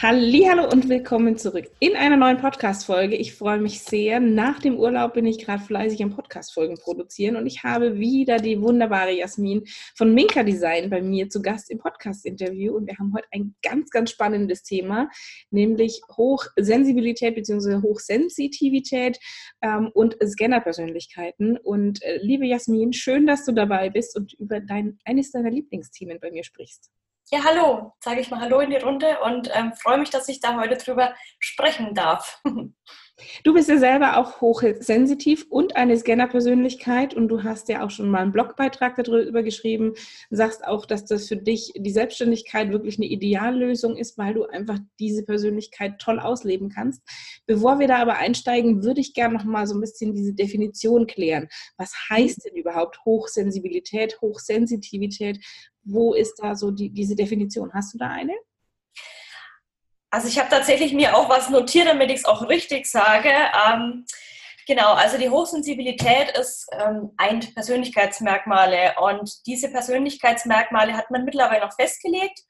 Hallo und willkommen zurück in einer neuen Podcast-Folge. Ich freue mich sehr. Nach dem Urlaub bin ich gerade fleißig am Podcast-Folgen produzieren und ich habe wieder die wunderbare Jasmin von Minka Design bei mir zu Gast im Podcast-Interview und wir haben heute ein ganz, ganz spannendes Thema, nämlich Hochsensibilität bzw. Hochsensitivität ähm, und Scanner-Persönlichkeiten. Und äh, liebe Jasmin, schön, dass du dabei bist und über dein, eines deiner Lieblingsthemen bei mir sprichst. Ja, hallo, sage ich mal Hallo in die Runde und ähm, freue mich, dass ich da heute drüber sprechen darf. Du bist ja selber auch hochsensitiv und eine Scanner-Persönlichkeit und du hast ja auch schon mal einen Blogbeitrag darüber geschrieben, sagst auch, dass das für dich die Selbstständigkeit wirklich eine Ideallösung ist, weil du einfach diese Persönlichkeit toll ausleben kannst. Bevor wir da aber einsteigen, würde ich gerne noch mal so ein bisschen diese Definition klären. Was heißt denn überhaupt Hochsensibilität, Hochsensitivität? Wo ist da so die, diese Definition? Hast du da eine? Also ich habe tatsächlich mir auch was notiert, damit ich es auch richtig sage. Ähm, genau, also die Hochsensibilität ist ähm, ein Persönlichkeitsmerkmale und diese Persönlichkeitsmerkmale hat man mittlerweile noch festgelegt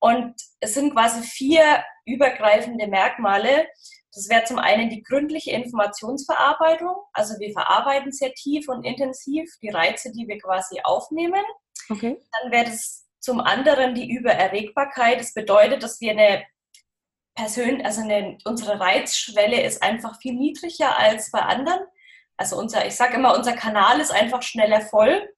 und es sind quasi vier übergreifende Merkmale. Das wäre zum einen die gründliche Informationsverarbeitung, also wir verarbeiten sehr tief und intensiv die Reize, die wir quasi aufnehmen. Okay. Dann wäre das zum anderen die Übererregbarkeit. Das bedeutet, dass wir eine Persön also eine, unsere Reizschwelle ist einfach viel niedriger als bei anderen. Also unser, ich sage immer, unser Kanal ist einfach schneller voll.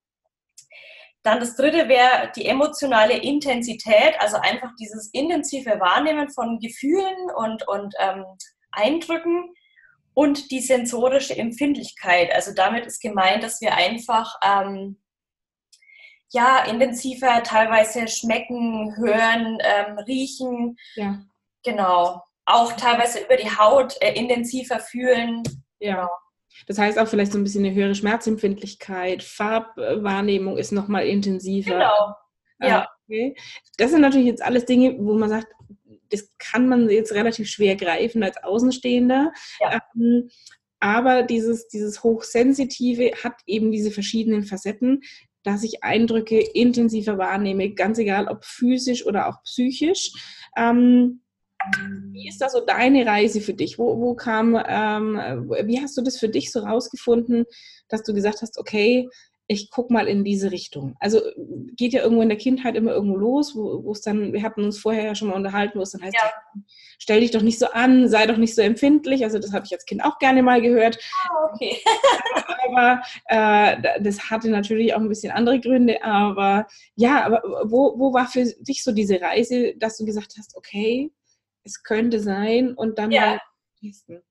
Dann das dritte wäre die emotionale Intensität, also einfach dieses intensive Wahrnehmen von Gefühlen und, und ähm, Eindrücken und die sensorische Empfindlichkeit. Also damit ist gemeint, dass wir einfach ähm, ja intensiver teilweise schmecken, hören, ähm, riechen. Ja. Genau. Auch teilweise über die Haut äh, intensiver fühlen. Ja. Genau. Das heißt auch vielleicht so ein bisschen eine höhere Schmerzempfindlichkeit, Farbwahrnehmung ist nochmal intensiver. Genau. Ah, ja. Okay. Das sind natürlich jetzt alles Dinge, wo man sagt, das kann man jetzt relativ schwer greifen als Außenstehender. Ja. Ähm, aber dieses, dieses Hochsensitive hat eben diese verschiedenen Facetten, dass ich Eindrücke intensiver wahrnehme, ganz egal ob physisch oder auch psychisch. Ähm, wie ist da so deine Reise für dich? Wo, wo kam, ähm, wie hast du das für dich so rausgefunden, dass du gesagt hast, okay, ich guck mal in diese Richtung. Also geht ja irgendwo in der Kindheit immer irgendwo los, wo es dann, wir hatten uns vorher ja schon mal unterhalten, wo es dann heißt, ja. stell dich doch nicht so an, sei doch nicht so empfindlich. Also das habe ich als Kind auch gerne mal gehört. Ah, okay. aber äh, das hatte natürlich auch ein bisschen andere Gründe. Aber ja, aber wo, wo war für dich so diese Reise, dass du gesagt hast, okay, es könnte sein und dann ja. mal testen.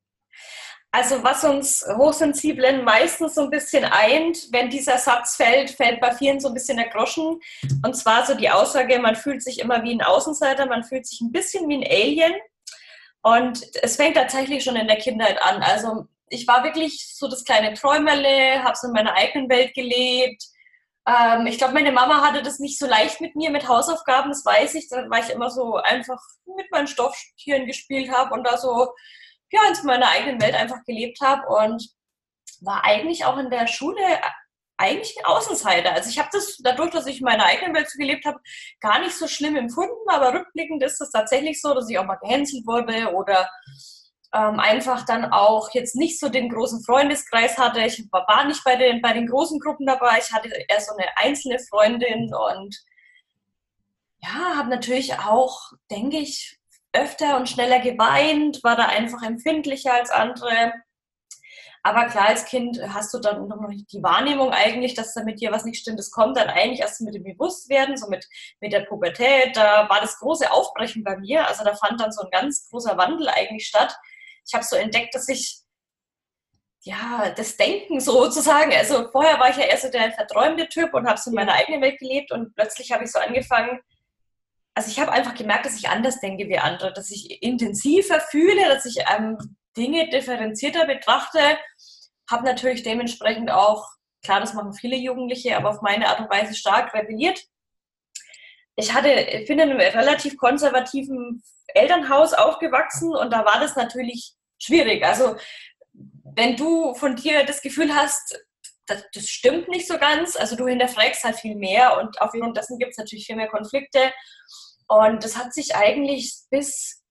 Also was uns Hochsensiblen meistens so ein bisschen eint, wenn dieser Satz fällt, fällt bei vielen so ein bisschen der Groschen. Und zwar so die Aussage, man fühlt sich immer wie ein Außenseiter, man fühlt sich ein bisschen wie ein Alien. Und es fängt tatsächlich schon in der Kindheit an. Also ich war wirklich so das kleine Träumerle, habe so in meiner eigenen Welt gelebt, ähm, ich glaube, meine Mama hatte das nicht so leicht mit mir, mit Hausaufgaben, das weiß ich, weil ich immer so einfach mit meinen Stofftieren gespielt habe und da so ja, in meiner eigenen Welt einfach gelebt habe und war eigentlich auch in der Schule eigentlich ein Außenseiter. Also ich habe das dadurch, dass ich in meiner eigenen Welt so gelebt habe, gar nicht so schlimm empfunden, aber rückblickend ist es tatsächlich so, dass ich auch mal gehänselt wurde oder ähm, einfach dann auch jetzt nicht so den großen Freundeskreis hatte. Ich war nicht bei den, bei den großen Gruppen dabei. Ich hatte eher so eine einzelne Freundin und ja, habe natürlich auch, denke ich, öfter und schneller geweint, war da einfach empfindlicher als andere. Aber klar, als Kind hast du dann noch nicht die Wahrnehmung eigentlich, dass da mit dir was nicht stimmt. Das kommt dann eigentlich erst mit dem Bewusstwerden, so mit, mit der Pubertät. Da war das große Aufbrechen bei mir. Also da fand dann so ein ganz großer Wandel eigentlich statt, ich habe so entdeckt, dass ich ja, das Denken sozusagen, also vorher war ich ja eher so der verträumte Typ und habe so in meiner eigenen Welt gelebt und plötzlich habe ich so angefangen, also ich habe einfach gemerkt, dass ich anders denke wie andere, dass ich intensiver fühle, dass ich ähm, Dinge differenzierter betrachte, habe natürlich dementsprechend auch, klar, das machen viele Jugendliche, aber auf meine Art und Weise stark rebelliert ich hatte, ich bin in einem relativ konservativen Elternhaus aufgewachsen und da war das natürlich schwierig. Also wenn du von dir das Gefühl hast, das, das stimmt nicht so ganz, also du hinterfragst halt viel mehr und aufgrund dessen gibt es natürlich viel mehr Konflikte. Und das hat sich eigentlich bis,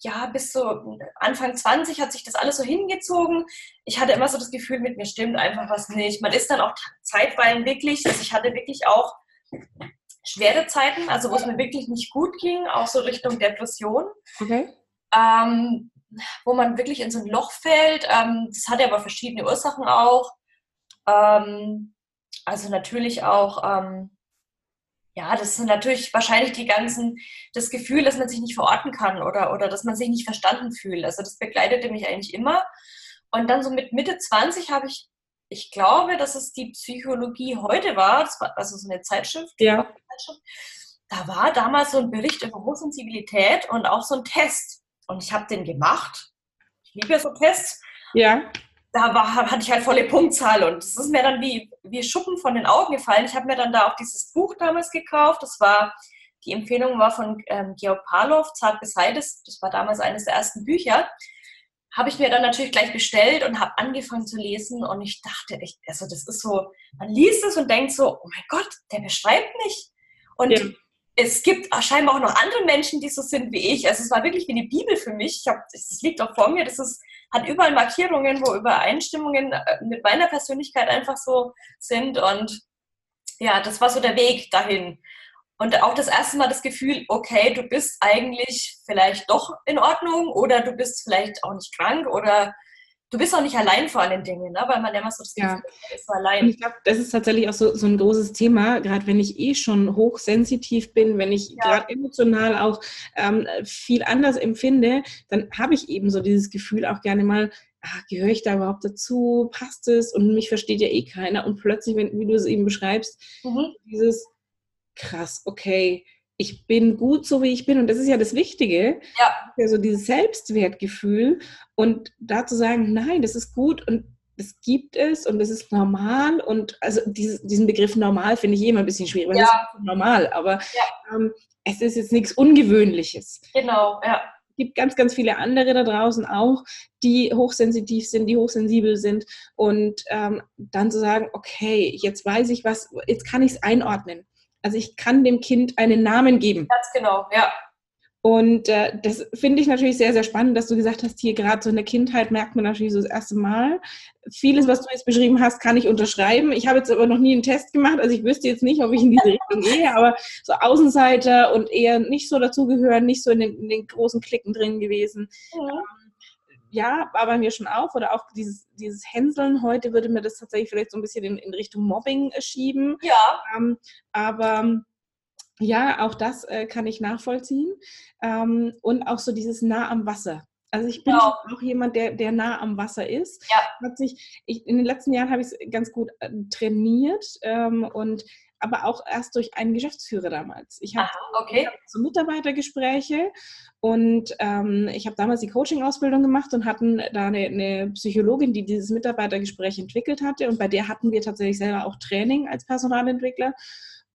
ja, bis so Anfang 20 hat sich das alles so hingezogen. Ich hatte immer so das Gefühl, mit mir stimmt einfach was nicht. Man ist dann auch zeitweilig wirklich, also ich hatte wirklich auch schwere Zeiten, also wo es mir wirklich nicht gut ging, auch so Richtung Depression. Okay. Ähm, wo man wirklich in so ein Loch fällt. Ähm, das hat ja aber verschiedene Ursachen auch. Ähm, also natürlich auch, ähm, ja, das sind natürlich wahrscheinlich die ganzen, das Gefühl, dass man sich nicht verorten kann oder, oder dass man sich nicht verstanden fühlt. Also das begleitete mich eigentlich immer. Und dann so mit Mitte 20 habe ich ich glaube, dass es die Psychologie heute war, das war also so eine Zeitschrift, ja. da war damals so ein Bericht über Hochsensibilität und auch so ein Test. Und ich habe den gemacht. Ich liebe ja so Tests. Ja. Da war, hatte ich halt volle Punktzahl und es ist mir dann wie, wie Schuppen von den Augen gefallen. Ich habe mir dann da auch dieses Buch damals gekauft. Das war, die Empfehlung war von ähm, Georg Parlow, Zart bis Heides. Das war damals eines der ersten Bücher habe ich mir dann natürlich gleich bestellt und habe angefangen zu lesen und ich dachte echt, also das ist so, man liest es und denkt so, oh mein Gott, der beschreibt mich. Und ja. Es gibt scheinbar auch noch andere Menschen, die so sind wie ich. Also es war wirklich wie eine Bibel für mich. Ich hab, das liegt auch vor mir, das ist, hat überall Markierungen, wo Übereinstimmungen äh, mit meiner Persönlichkeit einfach so sind und ja, das war so der Weg dahin. Und auch das erste Mal das Gefühl, okay, du bist eigentlich vielleicht doch in Ordnung oder du bist vielleicht auch nicht krank oder du bist auch nicht allein vor allen Dingen, ne? weil man immer so das Gefühl ja. ist allein. Und ich glaube, das ist tatsächlich auch so, so ein großes Thema, gerade wenn ich eh schon hochsensitiv bin, wenn ich ja. gerade emotional auch ähm, viel anders empfinde, dann habe ich eben so dieses Gefühl auch gerne mal, ah, gehöre ich da überhaupt dazu, passt es und mich versteht ja eh keiner und plötzlich, wenn, wie du es eben beschreibst, mhm. dieses krass, okay, ich bin gut so, wie ich bin. Und das ist ja das Wichtige. Ja. Also dieses Selbstwertgefühl. Und da zu sagen, nein, das ist gut und das gibt es und das ist normal. Und also dieses, diesen Begriff normal finde ich eh immer ein bisschen schwierig, weil ja. das ist normal. Aber ja. ähm, es ist jetzt nichts Ungewöhnliches. Genau, ja. Es gibt ganz, ganz viele andere da draußen auch, die hochsensitiv sind, die hochsensibel sind. Und ähm, dann zu sagen, okay, jetzt weiß ich was, jetzt kann ich es einordnen. Also ich kann dem Kind einen Namen geben. Ganz genau, ja. Und äh, das finde ich natürlich sehr, sehr spannend, dass du gesagt hast, hier gerade so in der Kindheit merkt man natürlich so das erste Mal. Vieles, was du jetzt beschrieben hast, kann ich unterschreiben. Ich habe jetzt aber noch nie einen Test gemacht, also ich wüsste jetzt nicht, ob ich in diese Richtung gehe, aber so Außenseiter und eher nicht so dazugehören, nicht so in den, in den großen Klicken drin gewesen. Ja ja, war bei mir schon auch. Oder auch dieses, dieses Hänseln. Heute würde mir das tatsächlich vielleicht so ein bisschen in, in Richtung Mobbing äh, schieben. Ja. Ähm, aber ja, auch das äh, kann ich nachvollziehen. Ähm, und auch so dieses nah am Wasser. Also ich bin genau. auch jemand, der, der nah am Wasser ist. Ja. Hat sich, ich, in den letzten Jahren habe ich es ganz gut äh, trainiert ähm, und aber auch erst durch einen Geschäftsführer damals. Ich habe okay. hab so Mitarbeitergespräche und ähm, ich habe damals die Coaching-Ausbildung gemacht und hatten da eine, eine, Psychologin, die dieses Mitarbeitergespräch entwickelt hatte und bei der hatten wir tatsächlich selber auch Training als Personalentwickler.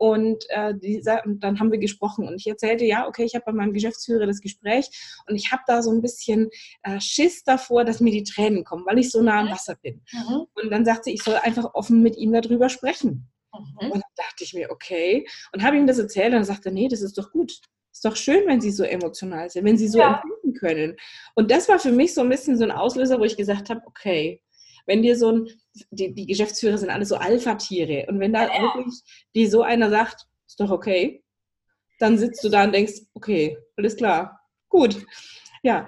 Und äh, die, dann haben wir gesprochen und ich erzählte, ja, okay, ich habe bei meinem Geschäftsführer das Gespräch und ich habe da so ein bisschen äh, Schiss davor, dass mir die Tränen kommen, weil ich so nah am mhm. Wasser bin. Mhm. Und dann sagte sie, ich soll einfach offen mit ihm darüber sprechen. Mhm. Und dann dachte ich mir, okay. Und habe ihm das erzählt und dann sagte er, nee, das ist doch gut. Ist doch schön, wenn sie so emotional sind, wenn sie so ja. empfinden können. Und das war für mich so ein bisschen so ein Auslöser, wo ich gesagt habe, okay, wenn dir so ein, die, die Geschäftsführer sind alle so Alpha-Tiere und wenn da ja. wirklich die so einer sagt, ist doch okay, dann sitzt du da und denkst, okay, alles klar, gut. Ja.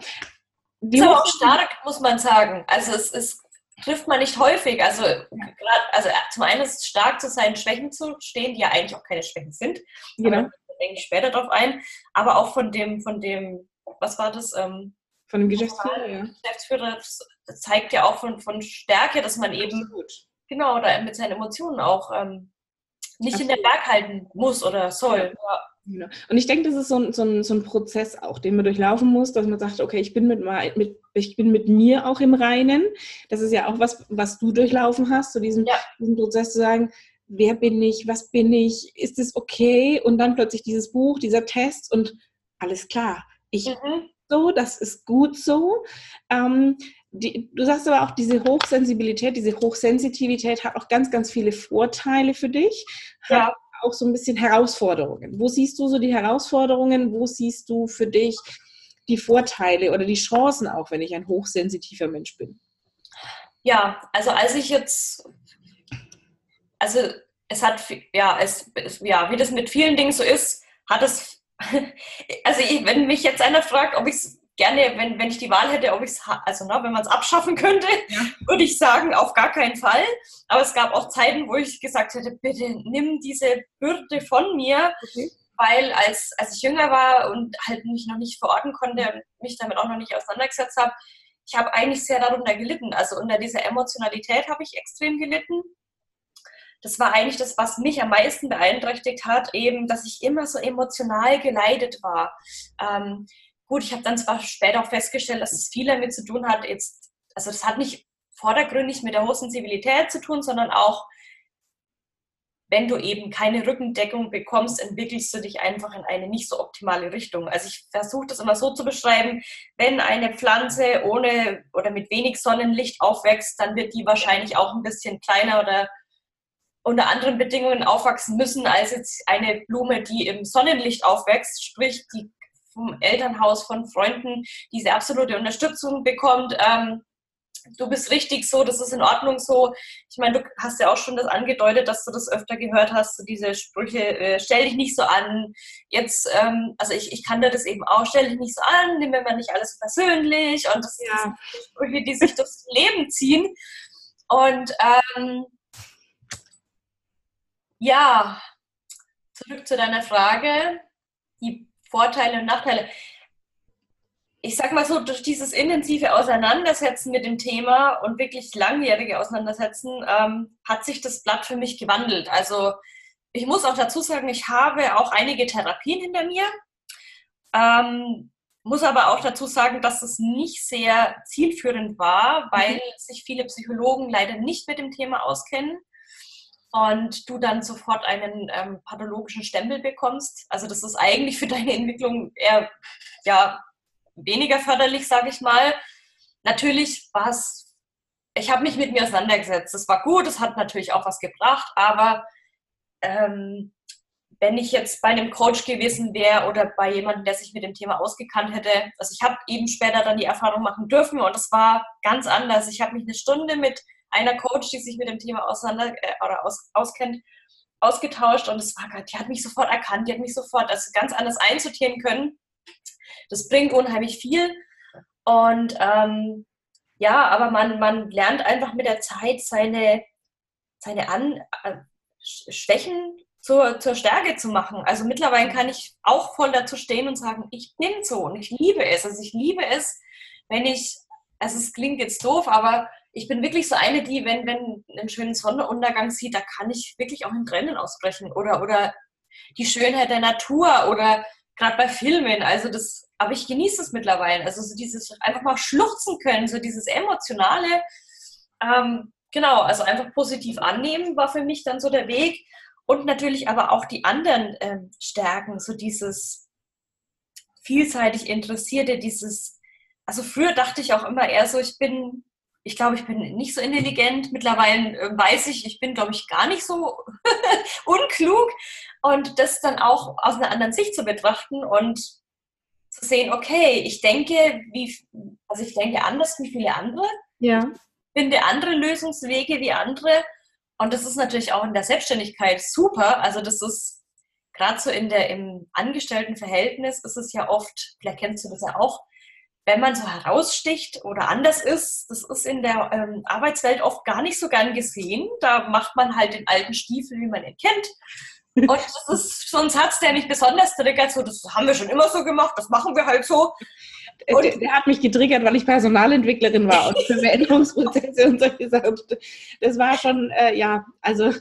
Die ist aber auch stark, muss man sagen. Also es ist trifft man nicht häufig. Also, grad, also äh, zum einen ist es stark zu seinen Schwächen zu stehen, die ja eigentlich auch keine Schwächen sind. Genau. Da denke ich später drauf ein. Aber auch von dem, von dem, was war das? Ähm, von dem Geschäftsführer, ja. Geschäftsführer, zeigt ja auch von, von Stärke, dass man eben Absolut. genau da mit seinen Emotionen auch ähm, nicht Absolut. in der Berg halten muss oder soll. Ja. Genau. Und ich denke, das ist so ein, so, ein, so ein Prozess auch, den man durchlaufen muss, dass man sagt, okay, ich bin mit, mit, ich bin mit mir auch im Reinen. Das ist ja auch was, was du durchlaufen hast, so diesen, ja. diesen Prozess zu sagen, wer bin ich, was bin ich, ist es okay? Und dann plötzlich dieses Buch, dieser Test und alles klar. Ich mhm. so, das ist gut so. Ähm, die, du sagst aber auch, diese Hochsensibilität, diese Hochsensitivität hat auch ganz, ganz viele Vorteile für dich. Ja. Hat auch so ein bisschen Herausforderungen. Wo siehst du so die Herausforderungen? Wo siehst du für dich die Vorteile oder die Chancen auch, wenn ich ein hochsensitiver Mensch bin? Ja, also als ich jetzt also es hat, ja, es, ja, wie das mit vielen Dingen so ist, hat es, also ich, wenn mich jetzt einer fragt, ob ich es gerne, wenn, wenn ich die Wahl hätte, ob ich es, also ne, wenn man es abschaffen könnte, ja. würde ich sagen, auf gar keinen Fall. Aber es gab auch Zeiten, wo ich gesagt hätte, bitte nimm diese Bürde von mir, okay. weil als, als ich jünger war und halt mich noch nicht verorten konnte und mich damit auch noch nicht auseinandergesetzt habe, ich habe eigentlich sehr darunter gelitten. Also unter dieser Emotionalität habe ich extrem gelitten das war eigentlich das, was mich am meisten beeinträchtigt hat, eben, dass ich immer so emotional geleitet war. Ähm, gut, ich habe dann zwar später auch festgestellt, dass es viel damit zu tun hat, jetzt, also das hat nicht vordergründig mit der Hochsensibilität zu tun, sondern auch, wenn du eben keine Rückendeckung bekommst, entwickelst du dich einfach in eine nicht so optimale Richtung. Also ich versuche das immer so zu beschreiben, wenn eine Pflanze ohne oder mit wenig Sonnenlicht aufwächst, dann wird die wahrscheinlich auch ein bisschen kleiner oder unter anderen Bedingungen aufwachsen müssen als jetzt eine Blume, die im Sonnenlicht aufwächst, sprich die vom Elternhaus, von Freunden diese absolute Unterstützung bekommt. Ähm, du bist richtig so, das ist in Ordnung so. Ich meine, du hast ja auch schon das angedeutet, dass du das öfter gehört hast, so diese Sprüche, äh, stell dich nicht so an. Jetzt, ähm, also ich, ich kann dir das eben auch, stell dich nicht so an, nimm mir mal nicht alles persönlich. Und das, ja. sind Sprüche, die sich durchs Leben ziehen. Und ähm, ja, zurück zu deiner Frage, die Vorteile und Nachteile. Ich sag mal so, durch dieses intensive Auseinandersetzen mit dem Thema und wirklich langjährige Auseinandersetzen ähm, hat sich das Blatt für mich gewandelt. Also ich muss auch dazu sagen, ich habe auch einige Therapien hinter mir. Ähm, muss aber auch dazu sagen, dass es nicht sehr zielführend war, weil mhm. sich viele Psychologen leider nicht mit dem Thema auskennen und du dann sofort einen ähm, pathologischen Stempel bekommst. Also das ist eigentlich für deine Entwicklung eher ja, weniger förderlich, sage ich mal. Natürlich war es, ich habe mich mit mir auseinandergesetzt. Das war gut, es hat natürlich auch was gebracht, aber ähm, wenn ich jetzt bei einem Coach gewesen wäre oder bei jemandem, der sich mit dem Thema ausgekannt hätte, also ich habe eben später dann die Erfahrung machen dürfen und es war ganz anders. Ich habe mich eine Stunde mit einer Coach, die sich mit dem Thema auseinander äh, oder aus, auskennt, ausgetauscht und es war, die hat mich sofort erkannt, die hat mich sofort also ganz anders einsortieren können. Das bringt unheimlich viel und ähm, ja, aber man, man lernt einfach mit der Zeit seine, seine An äh, Schwächen zur, zur Stärke zu machen. Also mittlerweile kann ich auch voll dazu stehen und sagen, ich bin so und ich liebe es. Also ich liebe es, wenn ich, also es klingt jetzt doof, aber ich bin wirklich so eine, die, wenn, wenn einen schönen Sonnenuntergang sieht, da kann ich wirklich auch in Tränen ausbrechen. Oder, oder die Schönheit der Natur oder gerade bei Filmen. Also das, aber ich genieße es mittlerweile. Also so dieses einfach mal schluchzen können, so dieses emotionale, ähm, genau, also einfach positiv annehmen war für mich dann so der Weg. Und natürlich aber auch die anderen ähm, Stärken, so dieses vielseitig Interessierte, dieses, also früher dachte ich auch immer eher so, ich bin ich glaube, ich bin nicht so intelligent. Mittlerweile äh, weiß ich, ich bin, glaube ich, gar nicht so unklug. Und das dann auch aus einer anderen Sicht zu betrachten und zu sehen, okay, ich denke, wie, also ich denke anders wie viele andere. Ja. Finde andere Lösungswege wie andere. Und das ist natürlich auch in der Selbstständigkeit super. Also das ist gerade so in der, im Angestelltenverhältnis ist es ja oft, vielleicht kennst du das ja auch, wenn man so heraussticht oder anders ist, das ist in der ähm, Arbeitswelt oft gar nicht so gern gesehen. Da macht man halt den alten Stiefel, wie man ihn kennt. Und das ist so ein Satz, der mich besonders triggert. So, das haben wir schon immer so gemacht, das machen wir halt so. Und der, der, hat mich getriggert, weil ich Personalentwicklerin war und für Veränderungsprozesse und solche Sachen. Das war schon, äh, ja, also.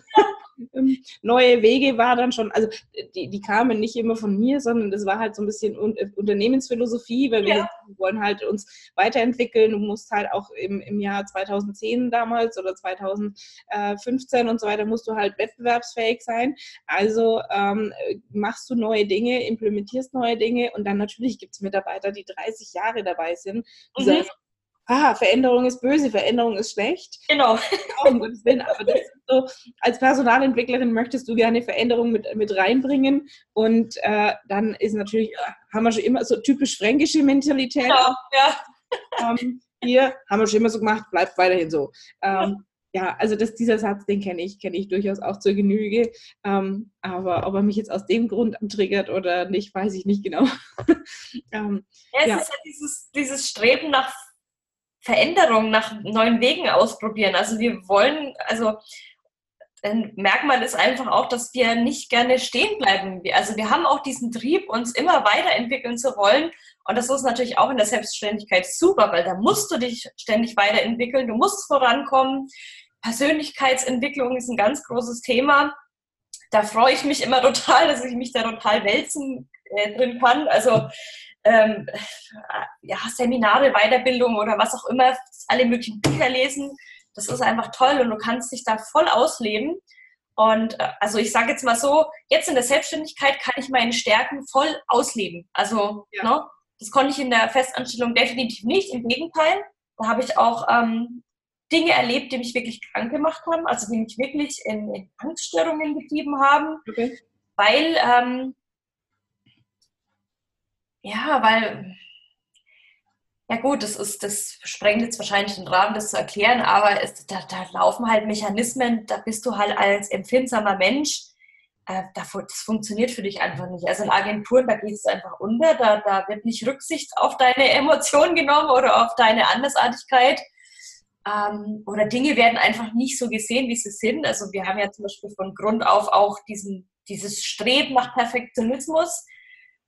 Neue Wege war dann schon, also die, die kamen nicht immer von mir, sondern das war halt so ein bisschen äh, Unternehmensphilosophie, weil wir ja. wollen halt uns weiterentwickeln. Du musst halt auch im, im Jahr 2010 damals oder 2015 und so weiter, musst du halt wettbewerbsfähig sein. Also ähm, machst du neue Dinge, implementierst neue Dinge und dann natürlich gibt es Mitarbeiter, die 30 Jahre dabei sind, die mhm. sagen, ah, Veränderung ist böse, Veränderung ist schlecht. Genau. aber das ist so, als Personalentwicklerin möchtest du gerne Veränderung mit, mit reinbringen und äh, dann ist natürlich, äh, haben wir schon immer so typisch fränkische Mentalität. Genau, ja. Ähm, hier haben wir schon immer so gemacht, bleibt weiterhin so. Ähm, ja, also das, dieser Satz, den kenne ich, kenne ich durchaus auch zur Genüge. Ähm, aber ob er mich jetzt aus dem Grund triggert oder nicht, weiß ich nicht genau. ähm, ja, es ja. ist ja dieses, dieses Streben nach Veränderung, nach neuen Wegen ausprobieren. Also wir wollen, also ein Merkmal ist einfach auch, dass wir nicht gerne stehen bleiben. Also wir haben auch diesen Trieb, uns immer weiterentwickeln zu wollen. Und das ist natürlich auch in der Selbstständigkeit super, weil da musst du dich ständig weiterentwickeln, du musst vorankommen. Persönlichkeitsentwicklung ist ein ganz großes Thema. Da freue ich mich immer total, dass ich mich da total wälzen äh, drin kann. Also ähm, ja, Seminare, Weiterbildung oder was auch immer, alle möglichen Bücher lesen. Das ist einfach toll und du kannst dich da voll ausleben. Und äh, also ich sage jetzt mal so, jetzt in der Selbstständigkeit kann ich meine Stärken voll ausleben. Also ja. ne, das konnte ich in der Festanstellung definitiv nicht. Im Gegenteil, da habe ich auch ähm, Dinge erlebt, die mich wirklich krank gemacht haben, also die mich wirklich in, in Angststörungen getrieben haben, okay. weil ähm, ja, weil, ja gut, das ist, das sprengt jetzt wahrscheinlich den Rahmen, das zu erklären, aber es, da, da laufen halt Mechanismen, da bist du halt als empfindsamer Mensch, äh, das funktioniert für dich einfach nicht. Also in Agenturen, da gehst du einfach unter, da, da wird nicht Rücksicht auf deine Emotionen genommen oder auf deine Andersartigkeit. Ähm, oder Dinge werden einfach nicht so gesehen, wie sie sind. Also wir haben ja zum Beispiel von Grund auf auch diesen, dieses Streben nach Perfektionismus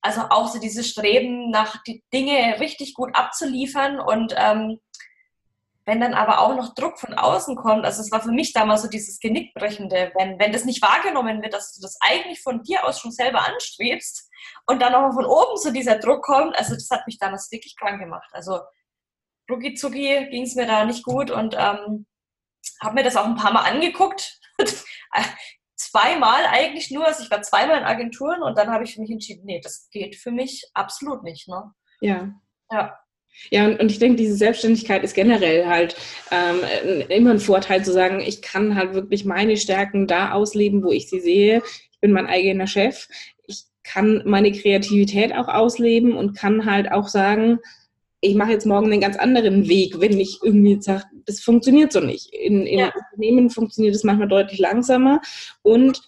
also auch so dieses Streben nach die Dinge richtig gut abzuliefern und ähm, wenn dann aber auch noch Druck von außen kommt, also es war für mich damals so dieses Genickbrechende, wenn, wenn das nicht wahrgenommen wird, dass du das eigentlich von dir aus schon selber anstrebst und dann nochmal von oben so dieser Druck kommt, also das hat mich damals wirklich krank gemacht. Also rucki zucki ging es mir da nicht gut und ähm, habe mir das auch ein paar Mal angeguckt. zweimal eigentlich nur, also ich war zweimal in Agenturen und dann habe ich mich entschieden, nee, das geht für mich absolut nicht. Ne? Ja. Ja. Ja, und, und ich denke, diese Selbstständigkeit ist generell halt ähm, immer ein Vorteil zu sagen, ich kann halt wirklich meine Stärken da ausleben, wo ich sie sehe. Ich bin mein eigener Chef. Ich kann meine Kreativität auch ausleben und kann halt auch sagen, ich mache jetzt morgen einen ganz anderen Weg, wenn ich irgendwie sage, das funktioniert so nicht. In, in ja. Unternehmen funktioniert es manchmal deutlich langsamer und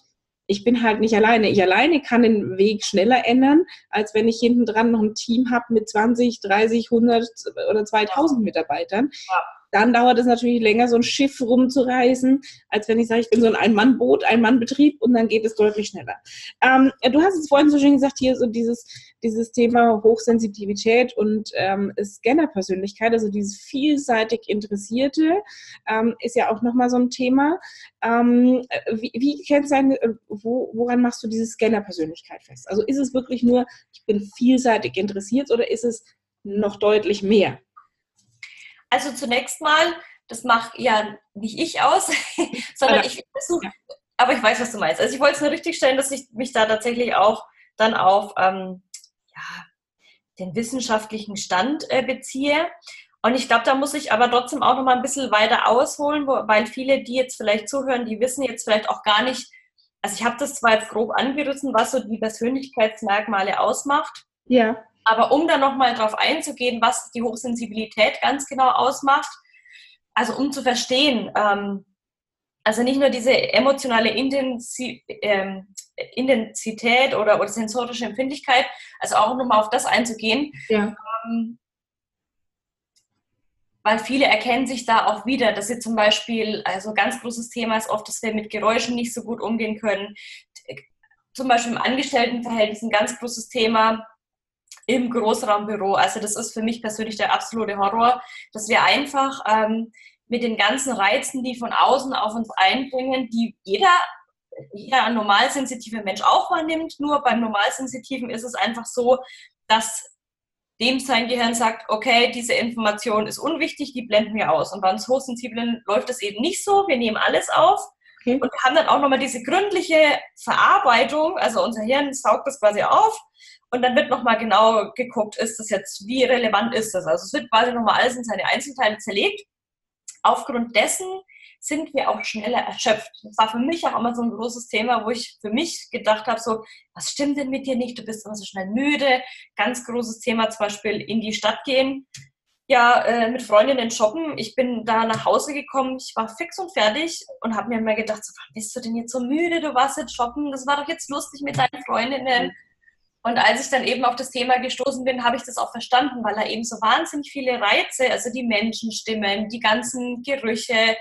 ich bin halt nicht alleine. Ich alleine kann den Weg schneller ändern, als wenn ich hinten dran noch ein Team habe mit 20, 30, 100 oder 2000 Mitarbeitern. Ja dann dauert es natürlich länger, so ein Schiff rumzureisen, als wenn ich sage, ich bin so ein Ein-Mann-Boot, Ein-Mann-Betrieb und dann geht es deutlich schneller. Ähm, du hast es vorhin so schön gesagt, hier so dieses, dieses Thema Hochsensitivität und ähm, Scanner-Persönlichkeit, also dieses vielseitig Interessierte, ähm, ist ja auch nochmal so ein Thema. Ähm, wie, wie kennst du deine, wo, woran machst du diese Scanner-Persönlichkeit fest? Also ist es wirklich nur, ich bin vielseitig interessiert oder ist es noch deutlich mehr? Also zunächst mal, das mache ja nicht ich aus, sondern ich versuche, aber ich weiß, was du meinst. Also ich wollte es nur richtig stellen, dass ich mich da tatsächlich auch dann auf ähm, ja, den wissenschaftlichen Stand äh, beziehe. Und ich glaube, da muss ich aber trotzdem auch noch mal ein bisschen weiter ausholen, wo, weil viele, die jetzt vielleicht zuhören, die wissen jetzt vielleicht auch gar nicht, also ich habe das zwar jetzt grob angerissen, was so die Persönlichkeitsmerkmale ausmacht. Ja. Aber um dann nochmal darauf einzugehen, was die Hochsensibilität ganz genau ausmacht, also um zu verstehen, ähm, also nicht nur diese emotionale Intensi ähm, Intensität oder, oder sensorische Empfindlichkeit, also auch nochmal auf das einzugehen, ja. ähm, weil viele erkennen sich da auch wieder, dass sie zum Beispiel, also ganz großes Thema ist oft, dass wir mit Geräuschen nicht so gut umgehen können. Zum Beispiel im Angestelltenverhältnis ein ganz großes Thema, im Großraumbüro. Also das ist für mich persönlich der absolute Horror, dass wir einfach ähm, mit den ganzen Reizen, die von außen auf uns einbringen, die jeder jeder normalsensitive Mensch auch wahrnimmt. Nur beim Normalsensitiven ist es einfach so, dass dem sein Gehirn sagt, okay, diese Information ist unwichtig, die blenden wir aus. Und beim Hochsensiblen läuft es eben nicht so. Wir nehmen alles auf okay. und haben dann auch nochmal diese gründliche Verarbeitung. Also unser Hirn saugt das quasi auf und dann wird nochmal genau geguckt, ist das jetzt, wie relevant ist das? Also es wird quasi nochmal alles in seine Einzelteile zerlegt. Aufgrund dessen sind wir auch schneller erschöpft. Das war für mich auch immer so ein großes Thema, wo ich für mich gedacht habe, so, was stimmt denn mit dir nicht? Du bist immer so schnell müde. Ganz großes Thema zum Beispiel in die Stadt gehen. Ja, äh, mit Freundinnen shoppen. Ich bin da nach Hause gekommen, ich war fix und fertig und habe mir immer gedacht, so, bist du denn jetzt so müde? Du warst jetzt shoppen, das war doch jetzt lustig mit deinen Freundinnen. Und als ich dann eben auf das Thema gestoßen bin, habe ich das auch verstanden, weil da eben so wahnsinnig viele Reize, also die Menschenstimmen, die ganzen Gerüche,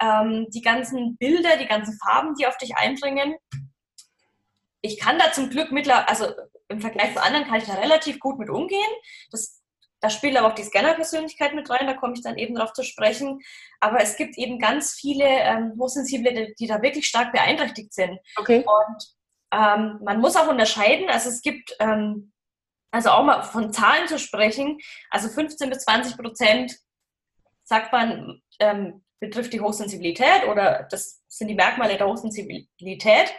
ähm, die ganzen Bilder, die ganzen Farben, die auf dich eindringen. Ich kann da zum Glück mittlerweile, also im Vergleich zu anderen kann ich da relativ gut mit umgehen. Das, da spielt aber auch die Scanner-Persönlichkeit mit rein, da komme ich dann eben darauf zu sprechen. Aber es gibt eben ganz viele ähm, Hochsensible, die, die, da wirklich stark beeinträchtigt sind. Okay. Und ähm, man muss auch unterscheiden, also es gibt, ähm, also auch mal von Zahlen zu sprechen, also 15 bis 20 Prozent sagt man, ähm, betrifft die Hochsensibilität oder das sind die Merkmale der Hochsensibilität.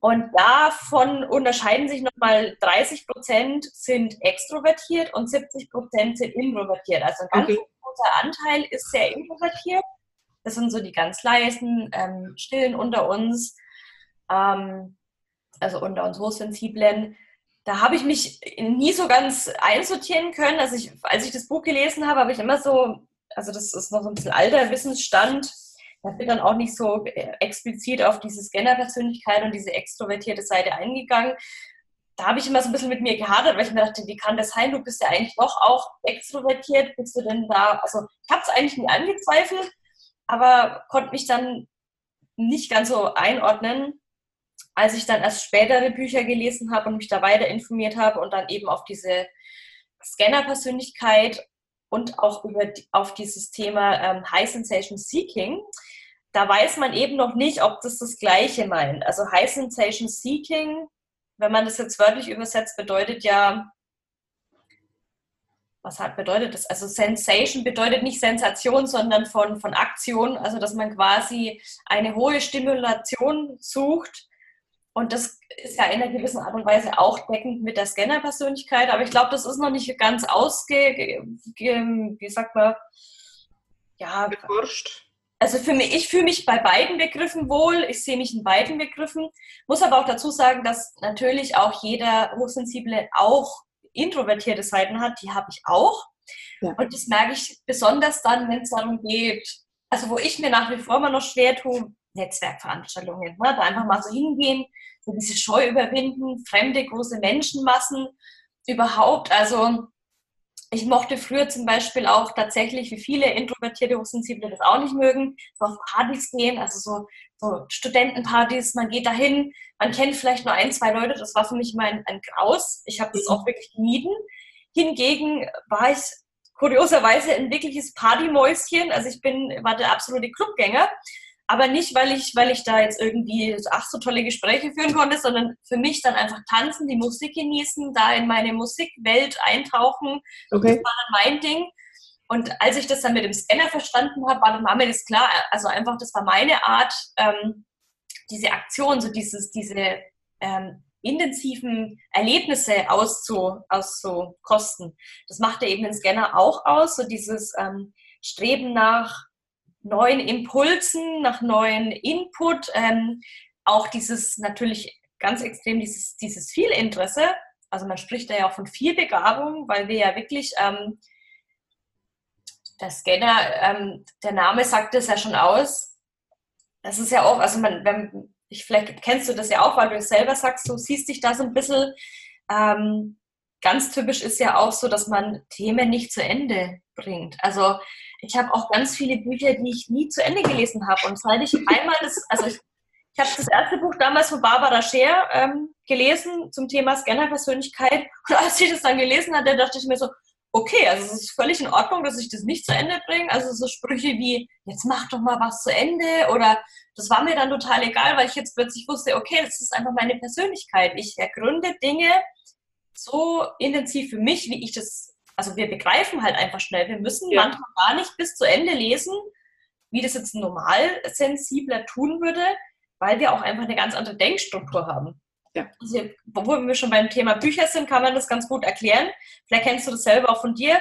Und davon unterscheiden sich nochmal 30 Prozent sind extrovertiert und 70 Prozent sind introvertiert. Also ein ganz okay. großer Anteil ist sehr introvertiert. Das sind so die ganz leisen, ähm, stillen unter uns, ähm, also unter uns Hochsensiblen. Da habe ich mich nie so ganz einsortieren können. Also ich, als ich das Buch gelesen habe, habe ich immer so also das ist noch so ein bisschen alter Wissensstand. Da wird dann auch nicht so explizit auf diese Scanner-Persönlichkeit und diese extrovertierte Seite eingegangen. Da habe ich immer so ein bisschen mit mir gehadert, weil ich mir dachte, wie kann das sein? Du bist ja eigentlich doch auch extrovertiert. Bist du denn da? Also ich habe es eigentlich nie angezweifelt, aber konnte mich dann nicht ganz so einordnen, als ich dann erst spätere Bücher gelesen habe und mich da weiter informiert habe und dann eben auf diese Scanner-Persönlichkeit und auch über, auf dieses Thema ähm, High Sensation Seeking. Da weiß man eben noch nicht, ob das das Gleiche meint. Also High Sensation Seeking, wenn man das jetzt wörtlich übersetzt, bedeutet ja, was hat bedeutet das? Also Sensation bedeutet nicht Sensation, sondern von, von Aktion, also dass man quasi eine hohe Stimulation sucht und das ist ja in einer gewissen Art und Weise auch deckend mit der Scanner-Persönlichkeit, aber ich glaube, das ist noch nicht ganz ausge, wie sagt man, ja, geforscht. Also für mich, ich fühle mich bei beiden Begriffen wohl, ich sehe mich in beiden Begriffen, muss aber auch dazu sagen, dass natürlich auch jeder Hochsensible auch introvertierte Seiten hat, die habe ich auch. Ja. Und das merke ich besonders dann, wenn es darum geht, also wo ich mir nach wie vor immer noch schwer tue, Netzwerkveranstaltungen. Ne? Da einfach mal so hingehen, so diese Scheu überwinden, fremde große Menschenmassen überhaupt. Also ich mochte früher zum Beispiel auch tatsächlich, wie viele introvertierte Hochsensible das auch nicht mögen, so auf Partys gehen, also so, so Studentenpartys, man geht dahin, man kennt vielleicht nur ein, zwei Leute, das war für mich immer ein, ein Graus. Ich habe das mhm. auch wirklich gemieden. Hingegen war ich kurioserweise ein wirkliches Partymäuschen, also ich bin, war der absolute Clubgänger aber nicht, weil ich, weil ich da jetzt irgendwie ach so tolle Gespräche führen konnte, sondern für mich dann einfach tanzen, die Musik genießen, da in meine Musikwelt eintauchen. Okay. Das war dann mein Ding. Und als ich das dann mit dem Scanner verstanden habe, war, dann, war mir das klar. Also einfach, das war meine Art, ähm, diese Aktion, so dieses, diese ähm, intensiven Erlebnisse auszu, auszukosten. Das macht ja eben den Scanner auch aus, so dieses ähm, Streben nach neuen Impulsen, nach neuen Input, ähm, auch dieses natürlich ganz extrem dieses, dieses Vielinteresse. Also man spricht da ja auch von Vielbegabung, weil wir ja wirklich, ähm, der Scanner, ähm, der Name sagt es ja schon aus. Das ist ja auch, also man, wenn, ich, vielleicht kennst du das ja auch, weil du es selber sagst, du siehst dich da so ein bisschen. Ähm, ganz typisch ist ja auch so, dass man Themen nicht zu Ende bringt. Also ich habe auch ganz viele Bücher, die ich nie zu Ende gelesen habe. Und seit ich einmal das, also ich, ich habe das erste Buch damals von Barbara Scher ähm, gelesen zum Thema Scanner-Persönlichkeit. Und als ich das dann gelesen hatte, dachte ich mir so, okay, also es ist völlig in Ordnung, dass ich das nicht zu Ende bringe. Also so Sprüche wie, jetzt mach doch mal was zu Ende oder das war mir dann total egal, weil ich jetzt plötzlich wusste, okay, das ist einfach meine Persönlichkeit. Ich ergründe Dinge so intensiv für mich, wie ich das, also wir begreifen halt einfach schnell. Wir müssen ja. manchmal gar nicht bis zu Ende lesen, wie das jetzt ein normal sensibler tun würde, weil wir auch einfach eine ganz andere Denkstruktur haben. Ja. Also, wo wir schon beim Thema Bücher sind, kann man das ganz gut erklären. Vielleicht kennst du das selber auch von dir.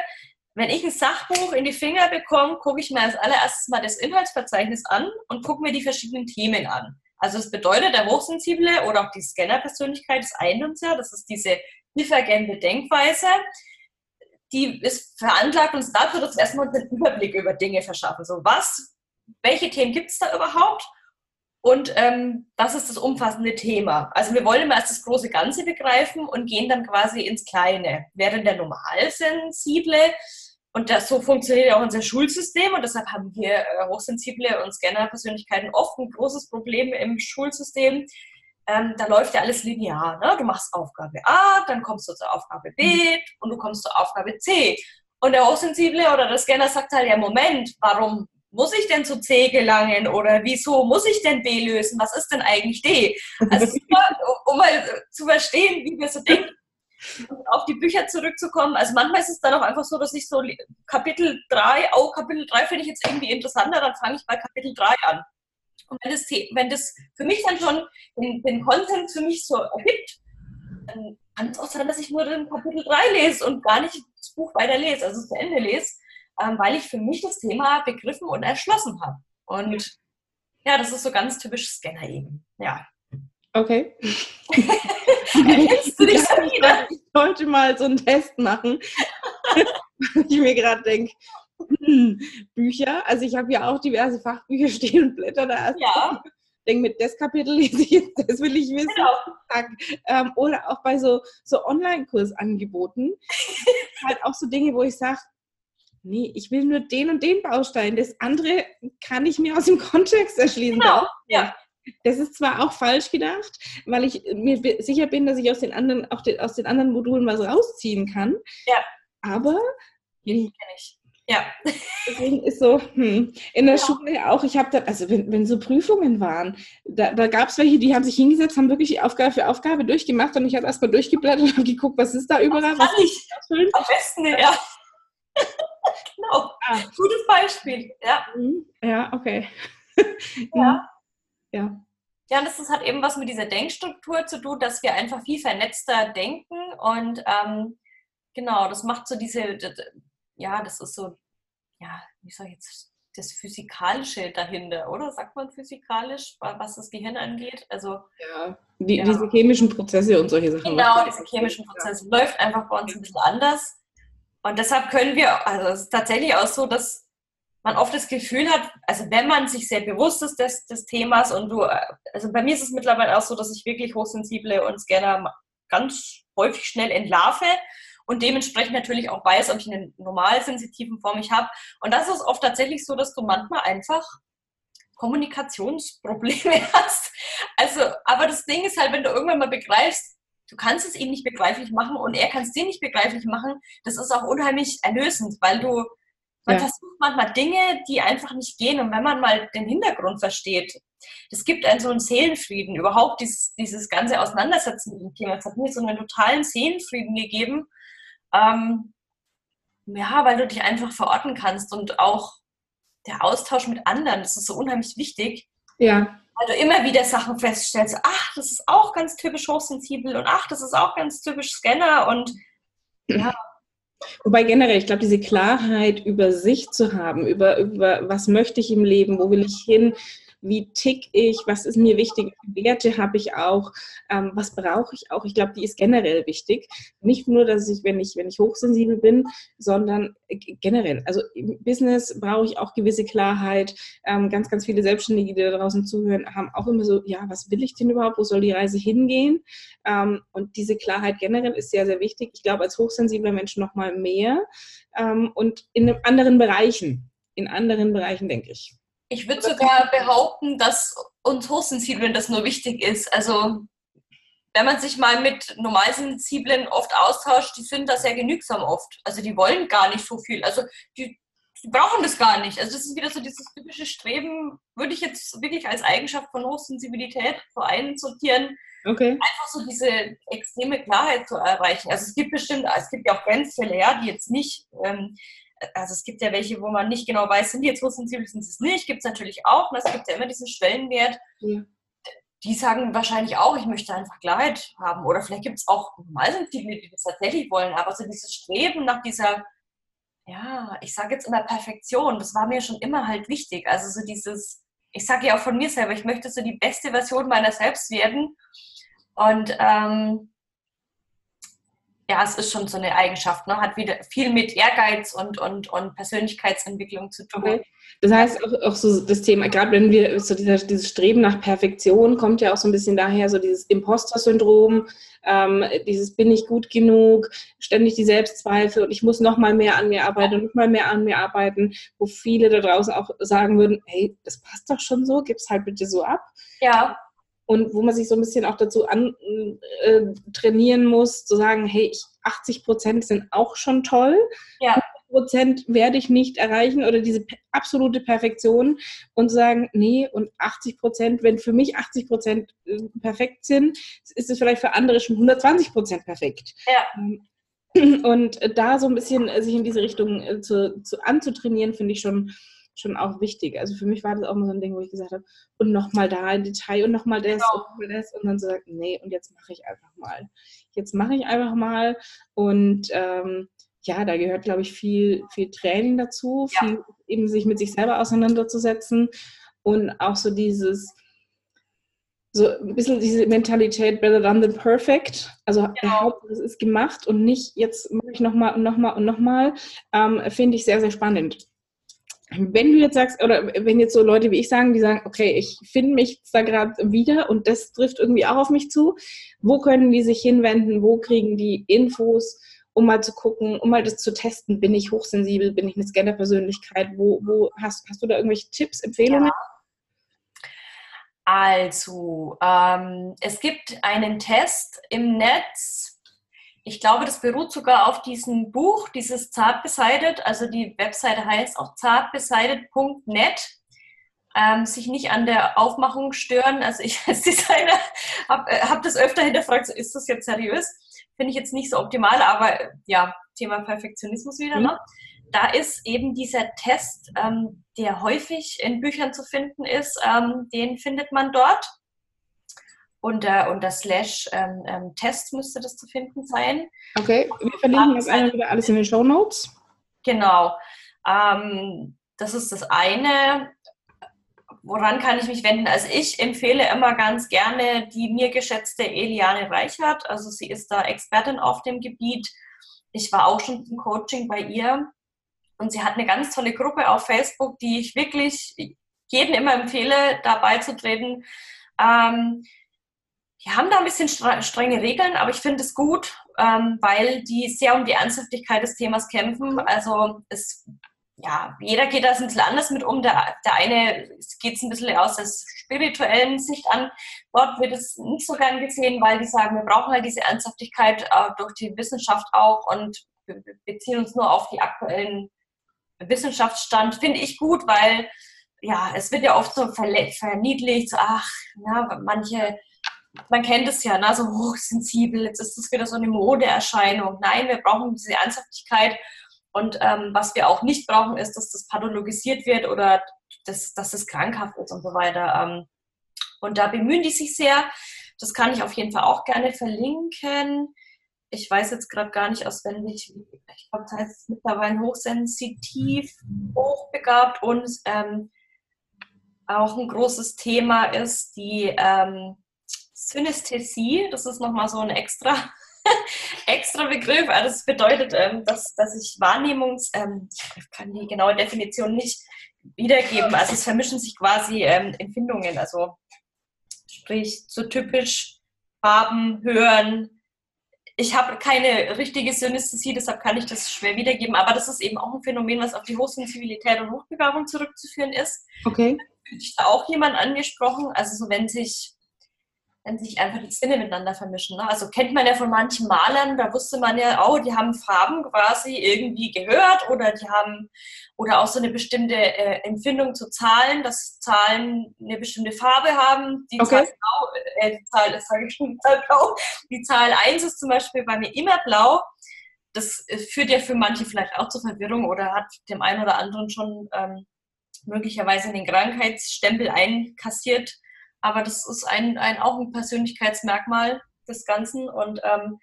Wenn ich ein Sachbuch in die Finger bekomme, gucke ich mir als allererstes mal das Inhaltsverzeichnis an und gucke mir die verschiedenen Themen an. Also das bedeutet, der Hochsensible oder auch die Scanner-Persönlichkeit ist ein uns ja, das ist diese divergente Denkweise, die ist veranlagt uns dafür, dass wir erstmal einen Überblick über Dinge verschaffen. So was, welche Themen gibt es da überhaupt und ähm, das ist das umfassende Thema. Also wir wollen immer erst das große Ganze begreifen und gehen dann quasi ins Kleine. Während der Normalsensible, und das, so funktioniert ja auch unser Schulsystem und deshalb haben wir äh, hochsensible und Scanner-Persönlichkeiten oft ein großes Problem im Schulsystem. Ähm, da läuft ja alles linear. Ne? Du machst Aufgabe A, dann kommst du zur Aufgabe B und du kommst zur Aufgabe C. Und der Hochsensible oder der Scanner sagt halt, ja Moment, warum muss ich denn zu C gelangen oder wieso muss ich denn B lösen? Was ist denn eigentlich D? Also um mal zu verstehen, wie wir so denken. Und auf die Bücher zurückzukommen. Also manchmal ist es dann auch einfach so, dass ich so Kapitel 3, oh, Kapitel 3 finde ich jetzt irgendwie interessanter, dann fange ich bei Kapitel 3 an. Und wenn das, wenn das für mich dann schon den, den Content für mich so ergibt, dann kann es auch sein, dass ich nur den Kapitel 3 lese und gar nicht das Buch weiter lese, also zu Ende lese ähm, weil ich für mich das Thema begriffen und erschlossen habe. Und ja, das ist so ganz typisch Scanner eben. Ja. Okay. Erkennst du dich so wieder? Ich sollte mal so einen Test machen. ich mir gerade denke, Bücher, also ich habe ja auch diverse Fachbücher stehen und blätter da erst. Ja. Denke mit das Kapitel lese ich jetzt, das will ich wissen. Genau. Ähm, oder auch bei so, so Online-Kursangeboten. halt auch so Dinge, wo ich sage, nee, ich will nur den und den Baustein. Das andere kann ich mir aus dem Kontext erschließen. Genau, ja. Das ist zwar auch falsch gedacht, weil ich mir sicher bin, dass ich aus den anderen, auch den, aus den anderen Modulen was rausziehen kann. Ja. Aber nee. ich. Ja. Deswegen ist so, hm, in der ja. Schule auch, ich habe da, also wenn, wenn so Prüfungen waren, da, da gab es welche, die haben sich hingesetzt, haben wirklich Aufgabe für Aufgabe durchgemacht und ich habe erstmal durchgeblättert und geguckt, was ist da überall. Was kann ich? Am besten, ja. genau. Ah. Gutes Beispiel. Ja. Mhm. Ja, okay. ja. Ja. Ja, und das ist, hat eben was mit dieser Denkstruktur zu tun, dass wir einfach viel vernetzter denken und ähm, genau, das macht so diese, ja, das ist so, ja, wie soll ich jetzt, das Physikalische dahinter, oder? Sagt man physikalisch, was das Gehirn angeht? Also, ja, die, ja. diese chemischen Prozesse und solche Sachen. Genau, diese chemischen Prozesse ja. läuft einfach bei uns ein bisschen anders. Und deshalb können wir, also es ist tatsächlich auch so, dass man oft das Gefühl hat, also wenn man sich sehr bewusst ist des, des Themas und du, also bei mir ist es mittlerweile auch so, dass ich wirklich hochsensible und Scanner ganz häufig schnell entlarve und dementsprechend natürlich auch weiß, ob ich eine normal sensitiven Form ich habe. Und das ist oft tatsächlich so, dass du manchmal einfach Kommunikationsprobleme hast. Also, aber das Ding ist halt, wenn du irgendwann mal begreifst, du kannst es ihm nicht begreiflich machen und er kann es dir nicht begreiflich machen. Das ist auch unheimlich erlösend, weil du, man ja. versucht manchmal Dinge, die einfach nicht gehen. Und wenn man mal den Hintergrund versteht, das gibt einen so einen Seelenfrieden. Überhaupt dieses, dieses ganze Auseinandersetzen mit dem Thema. Das hat mir so einen totalen Seelenfrieden gegeben. Ähm, ja, weil du dich einfach verorten kannst und auch der Austausch mit anderen, das ist so unheimlich wichtig. Ja weil du immer wieder Sachen feststellst, ach, das ist auch ganz typisch hochsensibel und ach, das ist auch ganz typisch Scanner und ja. Wobei generell, ich glaube, diese Klarheit über sich zu haben, über, über was möchte ich im Leben, wo will ich hin, wie tick ich, was ist mir wichtig, Werte habe ich auch, ähm, was brauche ich auch. Ich glaube, die ist generell wichtig. Nicht nur, dass ich, wenn ich, wenn ich hochsensibel bin, sondern generell. Also im Business brauche ich auch gewisse Klarheit. Ähm, ganz, ganz viele Selbstständige, die da draußen zuhören, haben auch immer so, ja, was will ich denn überhaupt? Wo soll die Reise hingehen? Ähm, und diese Klarheit generell ist sehr, sehr wichtig. Ich glaube, als hochsensibler Mensch noch mal mehr ähm, und in anderen Bereichen. In anderen Bereichen, denke ich. Ich würde sogar behaupten, dass uns Hochsensiblen das nur wichtig ist. Also wenn man sich mal mit Normalsensiblen oft austauscht, die sind da sehr genügsam oft. Also die wollen gar nicht so viel. Also die, die brauchen das gar nicht. Also das ist wieder so dieses typische Streben, würde ich jetzt wirklich als Eigenschaft von Hochsensibilität so einsortieren. Okay. Einfach so diese extreme Klarheit zu erreichen. Also es gibt bestimmt, es gibt ja auch Grenzfälle, ja, die jetzt nicht, ähm, also es gibt ja welche, wo man nicht genau weiß, sind die jetzt hochsensibel, sind sie es nicht, gibt es natürlich auch. Und es gibt ja immer diesen Schwellenwert. Ja die sagen wahrscheinlich auch, ich möchte einfach Klarheit haben. Oder vielleicht gibt es auch Normalsensible, die das tatsächlich wollen. Aber so dieses Streben nach dieser, ja, ich sage jetzt immer Perfektion, das war mir schon immer halt wichtig. Also so dieses, ich sage ja auch von mir selber, ich möchte so die beste Version meiner selbst werden. Und ähm, ja, es ist schon so eine Eigenschaft, ne? hat wieder viel mit Ehrgeiz und, und, und Persönlichkeitsentwicklung zu tun. Okay. Das heißt auch, auch, so das Thema, gerade wenn wir so dieser, dieses Streben nach Perfektion kommt ja auch so ein bisschen daher, so dieses Imposter-Syndrom, ähm, dieses bin ich gut genug, ständig die Selbstzweifel und ich muss noch mal mehr an mir arbeiten und noch mal mehr an mir arbeiten, wo viele da draußen auch sagen würden, hey, das passt doch schon so, gib's halt bitte so ab. Ja und wo man sich so ein bisschen auch dazu an, äh, trainieren muss, zu sagen, hey, ich, 80 Prozent sind auch schon toll. Ja. Prozent werde ich nicht erreichen oder diese absolute Perfektion und sagen, nee, und 80 Prozent, wenn für mich 80 Prozent äh, perfekt sind, ist es vielleicht für andere schon 120 Prozent perfekt. Ja. Und da so ein bisschen sich in diese Richtung äh, zu, zu anzutrainieren, finde ich schon schon auch wichtig. Also für mich war das auch mal so ein Ding, wo ich gesagt habe, und nochmal da im Detail und nochmal das genau. und nochmal das und dann so sagt, nee, und jetzt mache ich einfach mal. Jetzt mache ich einfach mal und ähm, ja, da gehört, glaube ich, viel, viel Training dazu, ja. viel eben sich mit sich selber auseinanderzusetzen und auch so dieses, so ein bisschen diese Mentalität better done than perfect. Also genau. es ist gemacht und nicht jetzt mache ich nochmal und nochmal und nochmal, ähm, finde ich sehr, sehr spannend wenn du jetzt sagst, oder wenn jetzt so Leute wie ich sagen, die sagen, okay, ich finde mich da gerade wieder und das trifft irgendwie auch auf mich zu, wo können die sich hinwenden, wo kriegen die Infos, um mal zu gucken, um mal das zu testen, bin ich hochsensibel, bin ich eine Scanner-Persönlichkeit, wo, wo hast, hast du da irgendwelche Tipps, Empfehlungen? Ja. Also, ähm, es gibt einen Test im Netz, ich glaube, das beruht sogar auf diesem Buch, dieses Zart beseitet. Also die Webseite heißt auch zartbeseitet.net. Ähm, sich nicht an der Aufmachung stören. Also ich als Designer habe äh, hab das öfter hinterfragt, so ist das jetzt seriös? Finde ich jetzt nicht so optimal, aber ja, Thema Perfektionismus wieder. Mhm. Ne? Da ist eben dieser Test, ähm, der häufig in Büchern zu finden ist, ähm, den findet man dort unter, unter Slash ähm, ähm, Test müsste das zu finden sein. Okay, wir verlinken das eine wieder alles in den Show Notes. Genau. Ähm, das ist das eine. Woran kann ich mich wenden? Also ich empfehle immer ganz gerne die mir geschätzte Eliane Reichert. Also sie ist da Expertin auf dem Gebiet. Ich war auch schon im Coaching bei ihr und sie hat eine ganz tolle Gruppe auf Facebook, die ich wirklich jedem immer empfehle, da beizutreten. Ähm, die haben da ein bisschen strenge Regeln, aber ich finde es gut, ähm, weil die sehr um die Ernsthaftigkeit des Themas kämpfen. Also es, ja, jeder geht da ein bisschen anders mit um. Der, der eine geht es ein bisschen aus der spirituellen Sicht an. Dort wird es nicht so gern gesehen, weil die sagen, wir brauchen halt diese Ernsthaftigkeit äh, durch die Wissenschaft auch und wir beziehen uns nur auf die aktuellen Wissenschaftsstand. Finde ich gut, weil ja, es wird ja oft so verniedlicht, so, ach, ja, manche man kennt es ja, ne? so hochsensibel, jetzt ist das wieder so eine Modeerscheinung. Nein, wir brauchen diese Ernsthaftigkeit. Und ähm, was wir auch nicht brauchen, ist, dass das pathologisiert wird oder dass, dass das krankhaft ist und so weiter. Ähm, und da bemühen die sich sehr. Das kann ich auf jeden Fall auch gerne verlinken. Ich weiß jetzt gerade gar nicht auswendig, ich glaube, das heißt mittlerweile hochsensitiv, hochbegabt und ähm, auch ein großes Thema ist die ähm, Synästhesie, das ist nochmal so ein extra, extra Begriff. Also das bedeutet, ähm, dass, dass ich Wahrnehmungs, ähm, ich kann die genaue Definition nicht wiedergeben. Also es vermischen sich quasi ähm, Empfindungen. Also sprich so typisch Farben, Hören. Ich habe keine richtige Synästhesie, deshalb kann ich das schwer wiedergeben. Aber das ist eben auch ein Phänomen, was auf die Hochsensibilität und Hochbegabung zurückzuführen ist. Okay. Sich da auch jemand angesprochen? Also so wenn sich wenn sich einfach die Sinne miteinander vermischen. Ne? Also kennt man ja von manchen Malern, da wusste man ja, oh, die haben Farben quasi irgendwie gehört oder die haben oder auch so eine bestimmte äh, Empfindung zu Zahlen, dass Zahlen eine bestimmte Farbe haben. Die okay. Zahl blau, äh, die Zahl, das sage ich schon, die Zahl blau. Die Zahl 1 ist zum Beispiel bei mir immer blau. Das äh, führt ja für manche vielleicht auch zur Verwirrung oder hat dem einen oder anderen schon ähm, möglicherweise den Krankheitsstempel einkassiert aber das ist ein, ein auch ein Persönlichkeitsmerkmal des Ganzen. Und ähm,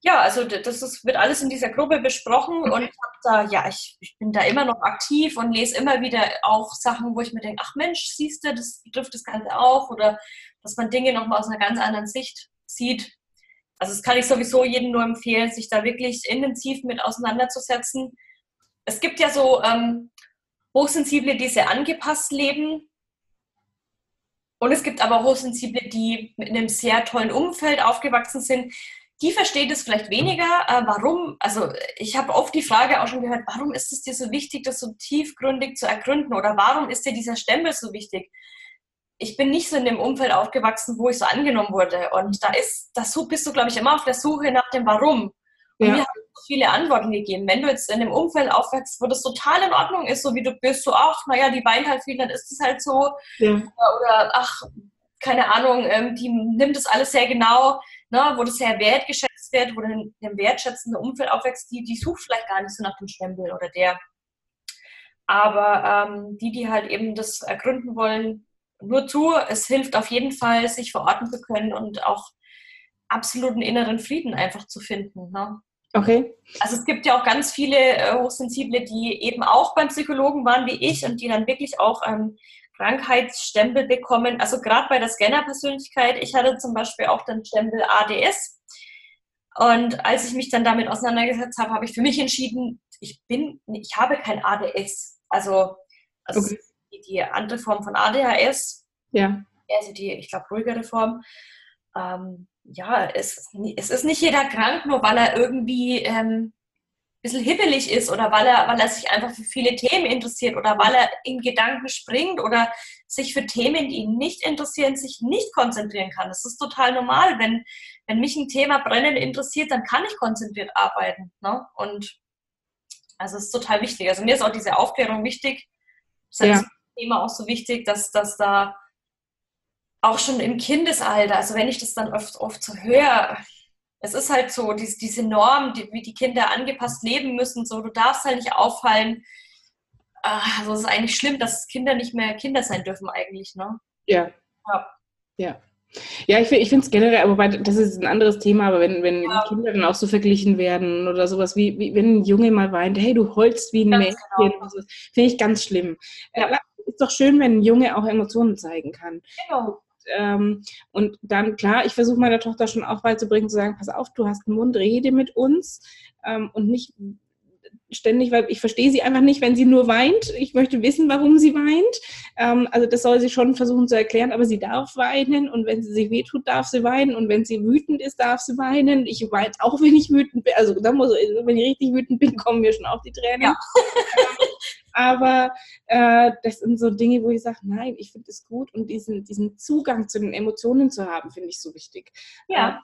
ja, also das ist, wird alles in dieser Gruppe besprochen und da, ja, ich, ich, bin da immer noch aktiv und lese immer wieder auch Sachen, wo ich mir denke, ach Mensch, siehst du, das betrifft das Ganze auch oder dass man Dinge nochmal aus einer ganz anderen Sicht sieht. Also das kann ich sowieso jedem nur empfehlen, sich da wirklich intensiv mit auseinanderzusetzen. Es gibt ja so ähm, Hochsensible, die sehr angepasst leben. Und es gibt aber Hochsensible, die in einem sehr tollen Umfeld aufgewachsen sind. Die versteht es vielleicht weniger. Äh, warum? Also ich habe oft die Frage auch schon gehört, warum ist es dir so wichtig, das so tiefgründig zu ergründen? Oder warum ist dir dieser Stempel so wichtig? Ich bin nicht so in dem Umfeld aufgewachsen, wo ich so angenommen wurde. Und da ist, da bist du, glaube ich, immer auf der Suche nach dem Warum. Und ja. mir haben so viele Antworten gegeben. Wenn du jetzt in einem Umfeld aufwächst, wo das total in Ordnung ist, so wie du bist, so ach, naja, die weint halt viel, dann ist es halt so. Ja. Oder ach, keine Ahnung, ähm, die nimmt das alles sehr genau, ne, wo das sehr wertgeschätzt wird, wo du in einem wertschätzenden Umfeld aufwächst, die, die sucht vielleicht gar nicht so nach dem Stempel oder der. Aber ähm, die, die halt eben das ergründen wollen, nur zu, es hilft auf jeden Fall, sich verorten zu können und auch absoluten inneren Frieden einfach zu finden. Ne? Okay. Also es gibt ja auch ganz viele äh, Hochsensible, die eben auch beim Psychologen waren wie ich und die dann wirklich auch ähm, Krankheitsstempel bekommen. Also gerade bei der Scanner-Persönlichkeit, ich hatte zum Beispiel auch den Stempel ADS. Und als ich mich dann damit auseinandergesetzt habe, habe ich für mich entschieden, ich bin, ich habe kein ADS. Also, also okay. die, andere Form von ADHS. Ja. Also die, ich glaube, ruhigere Form. Ähm, ja, es, es ist nicht jeder krank, nur weil er irgendwie ähm, ein bisschen hibbelig ist oder weil er, weil er sich einfach für viele Themen interessiert oder weil er in Gedanken springt oder sich für Themen, die ihn nicht interessieren, sich nicht konzentrieren kann. Das ist total normal. Wenn, wenn mich ein Thema brennend interessiert, dann kann ich konzentriert arbeiten. Ne? Und also es ist total wichtig. Also mir ist auch diese Aufklärung wichtig. Das ist ja. das Thema auch so wichtig, dass, dass da auch schon im Kindesalter, also wenn ich das dann oft, oft so höre, es ist halt so, diese, diese Norm, die, wie die Kinder angepasst leben müssen, so, du darfst halt nicht auffallen. Ah, also es ist eigentlich schlimm, dass Kinder nicht mehr Kinder sein dürfen eigentlich, ne? Ja. Ja. Ja. Ja, ich, ich finde es generell, aber das ist ein anderes Thema, aber wenn, wenn ja. Kinder dann auch so verglichen werden oder sowas, wie, wie wenn ein Junge mal weint, hey, du holst wie ein Mädchen, genau. finde ich ganz schlimm. Ja. Äh, ist doch schön, wenn ein Junge auch Emotionen zeigen kann. Genau ähm, und dann, klar, ich versuche meiner Tochter schon auch beizubringen, zu sagen, pass auf, du hast einen Mund, rede mit uns ähm, und nicht ständig, weil ich verstehe sie einfach nicht, wenn sie nur weint. Ich möchte wissen, warum sie weint. Ähm, also das soll sie schon versuchen zu erklären, aber sie darf weinen und wenn sie sich wehtut, darf sie weinen und wenn sie wütend ist, darf sie weinen. Ich weine auch, wenn ich wütend bin. Also da muss, wenn ich richtig wütend bin, kommen mir schon auch die Tränen. Ja. Aber äh, das sind so Dinge, wo ich sage, nein, ich finde es gut und diesen, diesen Zugang zu den Emotionen zu haben, finde ich so wichtig. Ja.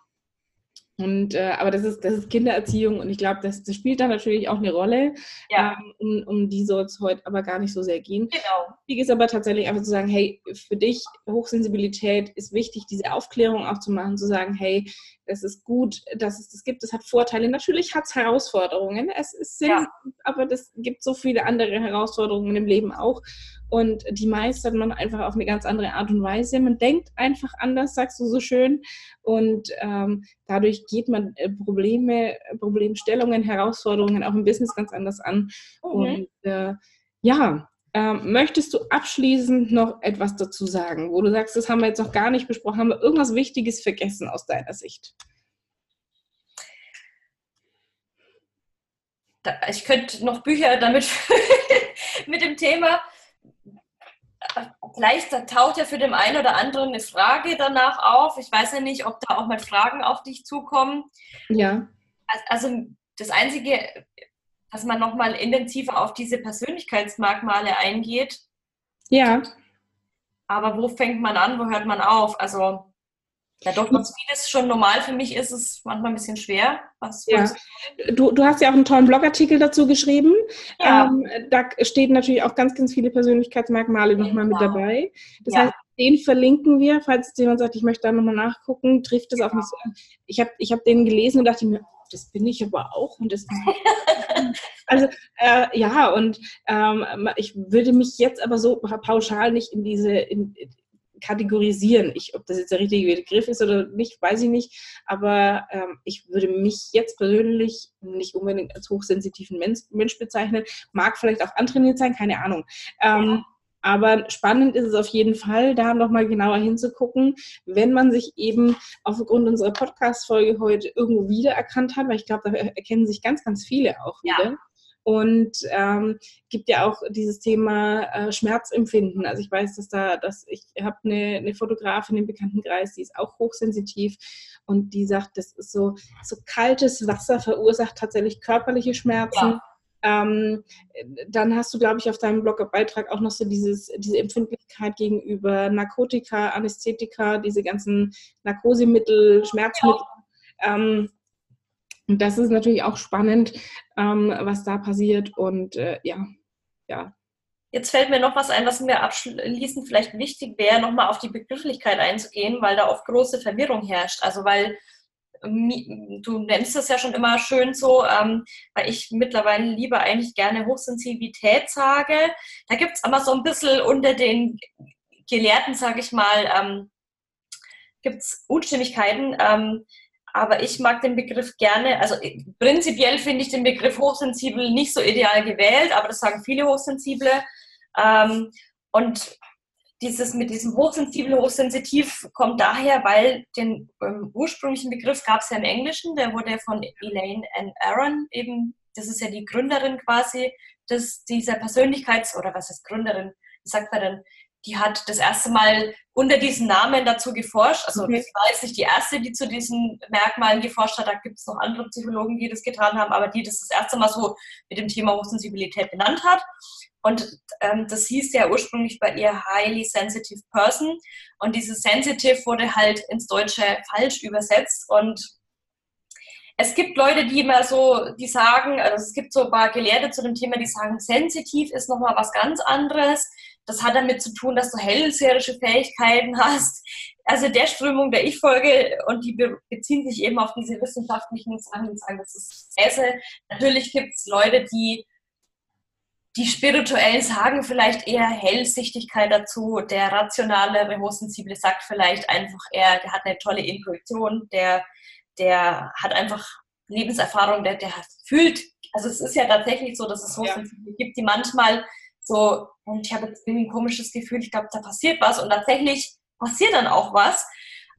Und, äh, aber das ist, das ist Kindererziehung und ich glaube, das, das spielt da natürlich auch eine Rolle. Ja. Ähm, um, um die soll es heute aber gar nicht so sehr gehen. Genau. Wichtig ist aber tatsächlich einfach zu sagen, hey, für dich Hochsensibilität ist wichtig, diese Aufklärung auch zu machen, zu sagen, hey, es ist gut, dass es das gibt, es hat Vorteile. Natürlich hat es Herausforderungen, es ist Sinn, ja. aber das gibt so viele andere Herausforderungen im Leben auch. Und die meistert man einfach auf eine ganz andere Art und Weise. Man denkt einfach anders, sagst du so schön. Und ähm, dadurch geht man äh, Probleme, Problemstellungen, Herausforderungen auch im Business ganz anders an. Mhm. Und äh, ja, ähm, möchtest du abschließend noch etwas dazu sagen, wo du sagst, das haben wir jetzt noch gar nicht besprochen, haben wir irgendwas Wichtiges vergessen aus deiner Sicht? Ich könnte noch Bücher damit mit dem Thema. Vielleicht taucht ja für den einen oder anderen eine Frage danach auf. Ich weiß ja nicht, ob da auch mal Fragen auf dich zukommen. Ja. Also das Einzige, dass man nochmal intensiver auf diese Persönlichkeitsmerkmale eingeht. Ja. Aber wo fängt man an, wo hört man auf? Also Ja, doch, trotz vieles schon normal für mich ist es manchmal ein bisschen schwer. ja. du, du hast ja auch einen tollen Blogartikel dazu geschrieben. Ja. Ähm, da stehen natürlich auch ganz, ganz viele Persönlichkeitsmerkmale nochmal mit dabei. Das ja. heißt, den verlinken wir, falls jemand sagt, ich möchte da nochmal nachgucken, trifft es ja. auf mich so. Ich habe ich hab den gelesen und dachte mir, das bin ich aber auch und das also äh, ja und ähm, ich würde mich jetzt aber so pauschal nicht in diese in, kategorisieren. Ich, ob das jetzt der richtige Begriff ist oder nicht, weiß ich nicht. Aber ähm, ich würde mich jetzt persönlich nicht unbedingt als hochsensitiven Mensch, Mensch bezeichnen. Mag vielleicht auch antrainiert sein, keine Ahnung. Ähm, ja. Aber spannend ist es auf jeden Fall, da nochmal genauer hinzugucken, wenn man sich eben aufgrund unserer Podcast-Folge heute irgendwo wiedererkannt hat, weil ich glaube, da erkennen sich ganz, ganz viele auch wieder. Ja. Und ähm, gibt ja auch dieses Thema äh, Schmerzempfinden. Also ich weiß, dass da, dass ich habe eine, eine Fotografin im Bekanntenkreis, die ist auch hochsensitiv und die sagt, das ist so, so kaltes Wasser verursacht tatsächlich körperliche Schmerzen. Ja. Ähm, dann hast du, glaube ich, auf deinem Blogbeitrag auch noch so dieses, diese Empfindlichkeit gegenüber Narkotika, Anästhetika, diese ganzen Narkosemittel, Schmerzmittel. Ja. Ähm, und das ist natürlich auch spannend, ähm, was da passiert. Und äh, ja, ja. Jetzt fällt mir noch was ein, was mir abschließend vielleicht wichtig wäre, nochmal auf die Begrifflichkeit einzugehen, weil da oft große Verwirrung herrscht. Also weil du nennst es ja schon immer schön so, ähm, weil ich mittlerweile lieber eigentlich gerne Hochsensibilität sage. Da gibt es aber so ein bisschen unter den Gelehrten, sage ich mal, ähm, gibt es Unstimmigkeiten. Ähm, aber ich mag den Begriff gerne, also äh, prinzipiell finde ich den Begriff hochsensibel nicht so ideal gewählt, aber das sagen viele Hochsensible. Ähm, und dieses mit diesem hochsensibel, hochsensitiv kommt daher, weil den ähm, ursprünglichen Begriff gab es ja im Englischen, der wurde von Elaine N. Aaron eben, das ist ja die Gründerin quasi des, dieser Persönlichkeits- oder was ist Gründerin, wie sagt man denn, die hat das erste Mal unter diesen Namen dazu geforscht. Also okay. war jetzt nicht die erste, die zu diesen Merkmalen geforscht hat. Da gibt es noch andere Psychologen, die das getan haben, aber die das das erste Mal so mit dem Thema Hochsensibilität benannt hat. Und ähm, das hieß ja ursprünglich bei ihr Highly Sensitive Person. Und dieses Sensitive wurde halt ins Deutsche falsch übersetzt. Und es gibt Leute, die immer so, die sagen, also es gibt so ein paar Gelehrte zu dem Thema, die sagen, sensitiv ist nochmal was ganz anderes. Das hat damit zu tun, dass du hellseherische Fähigkeiten hast. Also der Strömung, der ich folge, und die beziehen sich eben auf diese wissenschaftlichen Sachen und sagen, das ist Käse. Natürlich gibt es Leute, die die spirituellen sagen vielleicht eher Hellsichtigkeit dazu. Der rationale Hochsensible sagt vielleicht einfach eher, der hat eine tolle Intuition, der der hat einfach Lebenserfahrung, der, der fühlt, also es ist ja tatsächlich so, dass es Hochsensible ja. gibt, die manchmal so, und ich habe jetzt irgendwie ein komisches Gefühl, ich glaube, da passiert was und tatsächlich passiert dann auch was.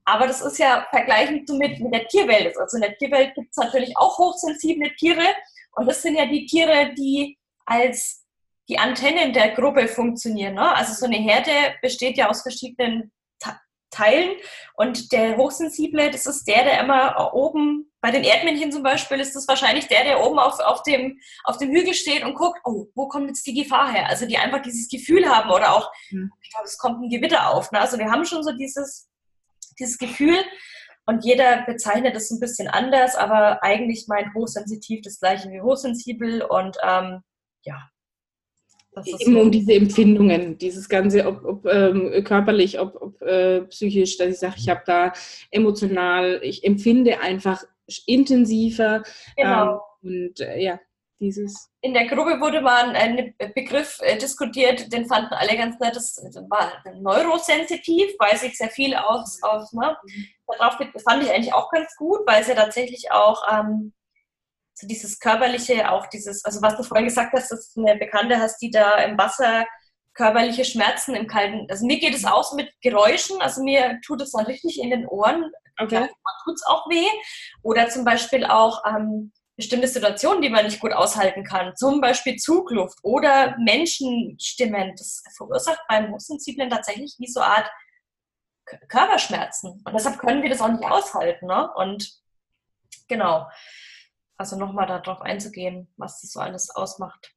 Aber das ist ja vergleichend mit, mit der Tierwelt. Also in der Tierwelt gibt es natürlich auch hochsensible Tiere und das sind ja die Tiere, die als die Antennen der Gruppe funktionieren. Ne? Also so eine Herde besteht ja aus verschiedenen teilen. Und der Hochsensible, das ist der, der immer oben, bei den Erdmännchen zum Beispiel, ist das wahrscheinlich der, der oben auf, auf, dem, auf dem Hügel steht und guckt, oh, wo kommt jetzt die Gefahr her? Also die einfach dieses Gefühl haben oder auch, mhm. ich glaube, es kommt ein Gewitter auf. Ne? Also wir haben schon so dieses, dieses Gefühl und jeder bezeichnet es ein bisschen anders, aber eigentlich meint hochsensitiv das gleiche wie hochsensibel und ähm, ja, Eben um diese Empfindungen, dieses Ganze, ob, ob ähm, körperlich, ob, ob äh, psychisch, dass ich sage, ich habe da emotional, ich empfinde einfach intensiver. Genau. Ähm, und äh, ja, dieses. In der Gruppe wurde mal ein Begriff äh, diskutiert, den fanden alle ganz nett, das war neurosensitiv, weiß ich sehr viel aus, aus ne? darauf fand ich eigentlich auch ganz gut, weil es ja tatsächlich auch ähm, so dieses körperliche, auch dieses, also was du vorhin gesagt hast, dass du eine Bekannte hast, die da im Wasser körperliche Schmerzen im Kalten. Also mir geht es auch so mit Geräuschen, also mir tut es dann richtig in den Ohren. Okay. Man tut es auch weh. Oder zum Beispiel auch ähm, bestimmte Situationen, die man nicht gut aushalten kann. Zum Beispiel Zugluft oder Menschenstimmen. Das verursacht beim Hochsensiblen tatsächlich wie so eine Art Körperschmerzen. Und deshalb können wir das auch nicht aushalten. Ne? Und genau also nochmal darauf einzugehen, was das so alles ausmacht.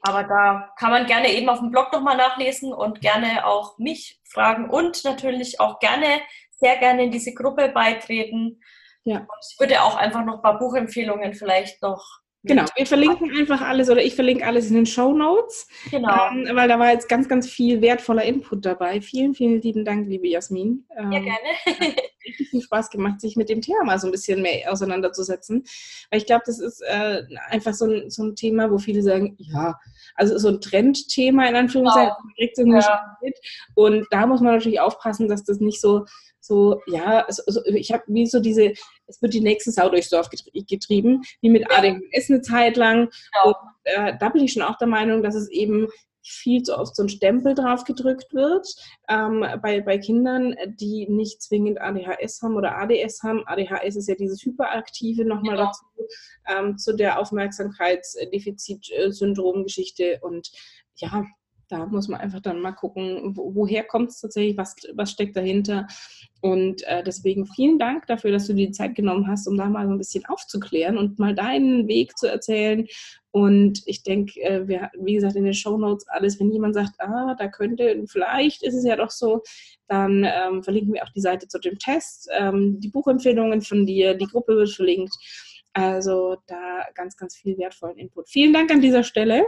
Aber da kann man gerne eben auf dem Blog nochmal nachlesen und gerne auch mich fragen und natürlich auch gerne, sehr gerne in diese Gruppe beitreten. Ja. Und ich würde auch einfach noch ein paar Buchempfehlungen vielleicht noch Genau, wir verlinken einfach alles oder ich verlinke alles in den Show Notes. Genau. Ähm, weil da war jetzt ganz, ganz viel wertvoller Input dabei. Vielen, vielen lieben Dank, liebe Jasmin. Ähm, ja, gerne. richtig viel Spaß gemacht, sich mit dem Thema mal so ein bisschen mehr auseinanderzusetzen. Weil ich glaube, das ist äh, einfach so ein, so ein Thema, wo viele sagen, ja, also so ein Trendthema in Anführungszeichen, genau. ja. Und da muss man natürlich aufpassen, dass das nicht so so, ja, also, also ich habe wie so diese, es wird die nächste Sau durchs Dorf getrieben, wie mit ADHS eine Zeit lang. Genau. Und äh, da bin ich schon auch der Meinung, dass es eben viel zu oft so ein Stempel drauf gedrückt wird ähm, bei, bei Kindern, die nicht zwingend ADHS haben oder ADS haben. ADHS ist ja dieses Hyperaktive nochmal genau. dazu, ähm, zu der Aufmerksamkeitsdefizit-Syndrom-Geschichte. Und ja, da muss man einfach dann mal gucken, wo, woher kommt es tatsächlich, was, was steckt dahinter. Und äh, deswegen vielen Dank dafür, dass du dir die Zeit genommen hast, um da mal so ein bisschen aufzuklären und mal deinen Weg zu erzählen. Und ich denke, äh, wie gesagt, in den Show Notes alles, wenn jemand sagt, ah, da könnte, vielleicht ist es ja doch so, dann ähm, verlinken wir auch die Seite zu dem Test, ähm, die Buchempfehlungen von dir, die Gruppe wird verlinkt. Also da ganz, ganz viel wertvollen Input. Vielen Dank an dieser Stelle.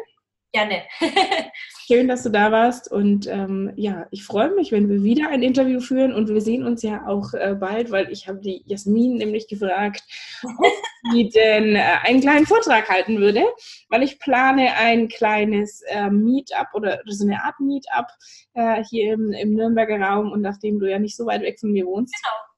Gerne. Schön, dass du da warst. Und ähm, ja, ich freue mich, wenn wir wieder ein Interview führen. Und wir sehen uns ja auch äh, bald, weil ich habe die Jasmin nämlich gefragt, ob sie denn äh, einen kleinen Vortrag halten würde, weil ich plane ein kleines äh, Meetup oder, oder, so eine Art Meetup äh, hier im, im Nürnberger Raum. Und nachdem du ja nicht so weit weg von mir wohnst. Genau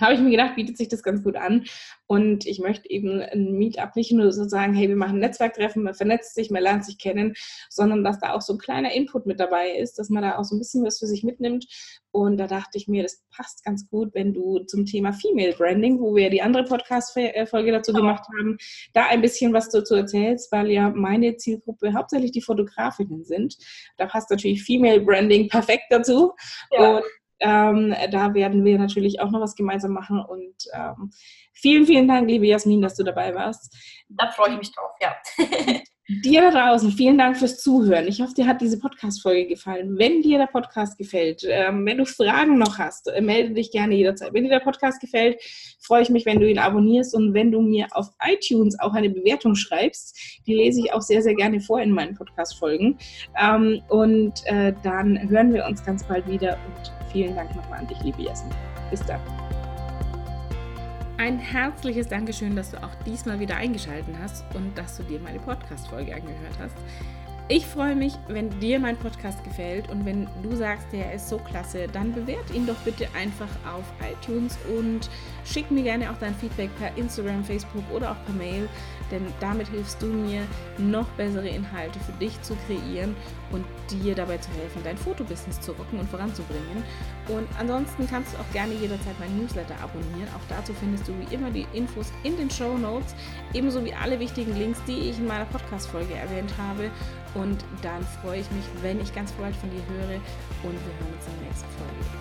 habe ich mir gedacht, bietet sich das ganz gut an. Und ich möchte eben ein Meetup nicht nur so sagen, hey, wir machen ein Netzwerktreffen, man vernetzt sich, man lernt sich kennen, sondern dass da auch so ein kleiner Input mit dabei ist, dass man da auch so ein bisschen was für sich mitnimmt. Und da dachte ich mir, das passt ganz gut, wenn du zum Thema Female Branding, wo wir die andere Podcast-Folge dazu gemacht haben, da ein bisschen was dazu erzählst, weil ja meine Zielgruppe hauptsächlich die Fotografinnen sind. Da passt natürlich Female Branding perfekt dazu. Ja. Und ähm, da werden wir natürlich auch noch was gemeinsam machen. Und ähm, vielen, vielen Dank, liebe Jasmin, dass du dabei warst. Da freue ich mich drauf, ja. Dir da draußen, vielen Dank fürs Zuhören. Ich hoffe, dir hat diese Podcast-Folge gefallen. Wenn dir der Podcast gefällt, ähm, wenn du Fragen noch hast, äh, melde dich gerne jederzeit. Wenn dir der Podcast gefällt, freue ich mich, wenn du ihn abonnierst und wenn du mir auf iTunes auch eine Bewertung schreibst. Die lese ich auch sehr, sehr gerne vor in meinen Podcast-Folgen. Ähm, und äh, dann hören wir uns ganz bald wieder und vielen Dank nochmal an dich, liebe Jasmin. Bis dann. Ein herzliches Dankeschön, dass du auch diesmal wieder eingeschaltet hast und dass du dir meine Podcast-Folge angehört hast. Ich freue mich, wenn dir mein Podcast gefällt und wenn du sagst, der ist so klasse, dann bewert ihn doch bitte einfach auf iTunes und schick mir gerne auch dein Feedback per Instagram, Facebook oder auch per Mail, denn damit hilfst du mir, noch bessere Inhalte für dich zu kreieren und dir dabei zu helfen, dein Fotobusiness zu rocken und voranzubringen. Und ansonsten kannst du auch gerne jederzeit mein Newsletter abonnieren. Auch dazu findest du wie immer die Infos in den Show Notes, ebenso wie alle wichtigen Links, die ich in meiner Podcast-Folge erwähnt habe. Und dann freue ich mich, wenn ich ganz bald von dir höre und wir hören uns in der nächsten Folge.